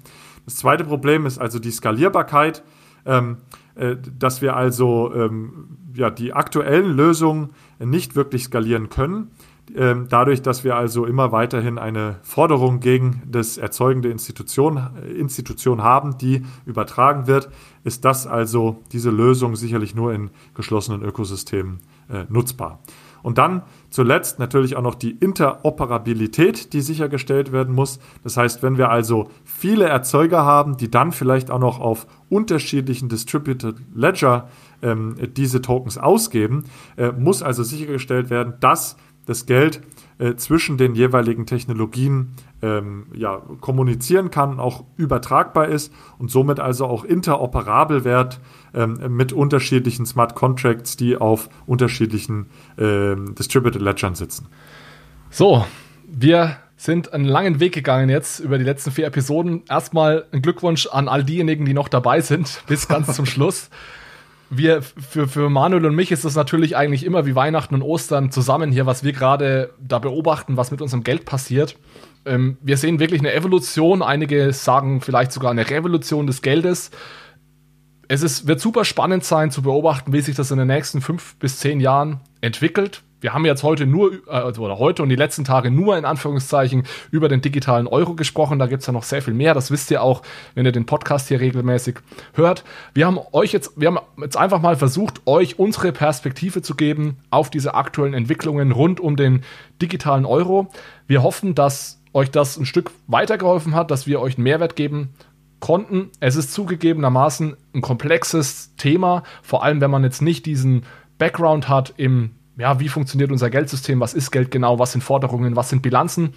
Das zweite Problem ist also die Skalierbarkeit, ähm, äh, dass wir also ähm, ja, die aktuellen Lösungen nicht wirklich skalieren können. Ähm, dadurch, dass wir also immer weiterhin eine Forderung gegen das erzeugende Institution, Institution haben, die übertragen wird, ist das also diese Lösung sicherlich nur in geschlossenen Ökosystemen äh, nutzbar. Und dann zuletzt natürlich auch noch die Interoperabilität, die sichergestellt werden muss. Das heißt, wenn wir also viele Erzeuger haben, die dann vielleicht auch noch auf unterschiedlichen Distributed Ledger ähm, diese Tokens ausgeben, äh, muss also sichergestellt werden, dass das Geld äh, zwischen den jeweiligen Technologien ähm, ja, kommunizieren kann, auch übertragbar ist und somit also auch interoperabel wird ähm, mit unterschiedlichen Smart Contracts, die auf unterschiedlichen ähm, Distributed Ledgern sitzen. So, wir sind einen langen Weg gegangen jetzt über die letzten vier Episoden. Erstmal ein Glückwunsch an all diejenigen, die noch dabei sind, bis ganz zum Schluss wir, für, für Manuel und mich ist das natürlich eigentlich immer wie Weihnachten und Ostern zusammen hier, was wir gerade da beobachten, was mit unserem Geld passiert. Ähm, wir sehen wirklich eine Evolution, einige sagen vielleicht sogar eine Revolution des Geldes. Es ist, wird super spannend sein zu beobachten, wie sich das in den nächsten fünf bis zehn Jahren entwickelt wir haben jetzt heute nur, äh, also, oder heute und die letzten Tage nur in Anführungszeichen über den digitalen Euro gesprochen. Da gibt es ja noch sehr viel mehr. Das wisst ihr auch, wenn ihr den Podcast hier regelmäßig hört. Wir haben euch jetzt, wir haben jetzt einfach mal versucht, euch unsere Perspektive zu geben auf diese aktuellen Entwicklungen rund um den digitalen Euro. Wir hoffen, dass euch das ein Stück weitergeholfen hat, dass wir euch einen Mehrwert geben konnten. Es ist zugegebenermaßen ein komplexes Thema, vor allem wenn man jetzt nicht diesen Background hat im ja, wie funktioniert unser Geldsystem, was ist Geld genau, was sind Forderungen, was sind Bilanzen.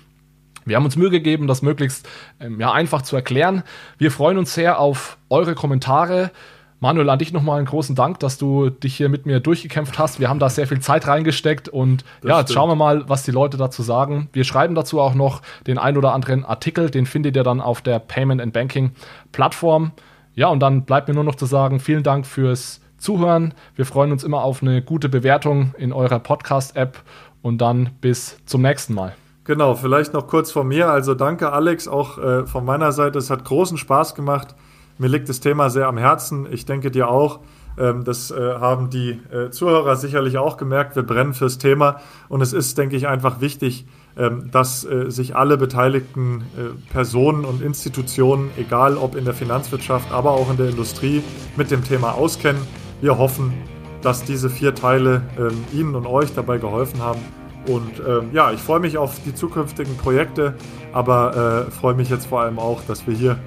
Wir haben uns Mühe gegeben, das möglichst ähm, ja, einfach zu erklären. Wir freuen uns sehr auf eure Kommentare. Manuel, an dich nochmal einen großen Dank, dass du dich hier mit mir durchgekämpft hast. Wir haben da sehr viel Zeit reingesteckt und das ja, jetzt stimmt. schauen wir mal, was die Leute dazu sagen. Wir schreiben dazu auch noch den ein oder anderen Artikel, den findet ihr dann auf der Payment and Banking Plattform. Ja, und dann bleibt mir nur noch zu sagen, vielen Dank fürs Zuhören. Wir freuen uns immer auf eine gute Bewertung in eurer Podcast-App und dann bis zum nächsten Mal. Genau, vielleicht noch kurz von mir. Also danke Alex, auch äh, von meiner Seite. Es hat großen Spaß gemacht. Mir liegt das Thema sehr am Herzen. Ich denke dir auch. Ähm, das äh, haben die äh, Zuhörer sicherlich auch gemerkt. Wir brennen fürs Thema. Und es ist, denke ich, einfach wichtig, ähm, dass äh, sich alle beteiligten äh, Personen und Institutionen, egal ob in der Finanzwirtschaft, aber auch in der Industrie, mit dem Thema auskennen wir hoffen, dass diese vier Teile ähm, Ihnen und euch dabei geholfen haben. Und ähm, ja, ich freue mich auf die zukünftigen Projekte, aber äh, freue mich jetzt vor allem auch, dass wir hier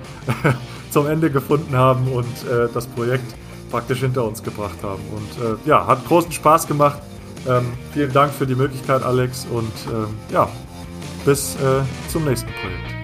zum Ende gefunden haben und äh, das Projekt praktisch hinter uns gebracht haben. Und äh, ja, hat großen Spaß gemacht. Ähm, vielen Dank für die Möglichkeit, Alex. Und ähm, ja, bis äh, zum nächsten Projekt.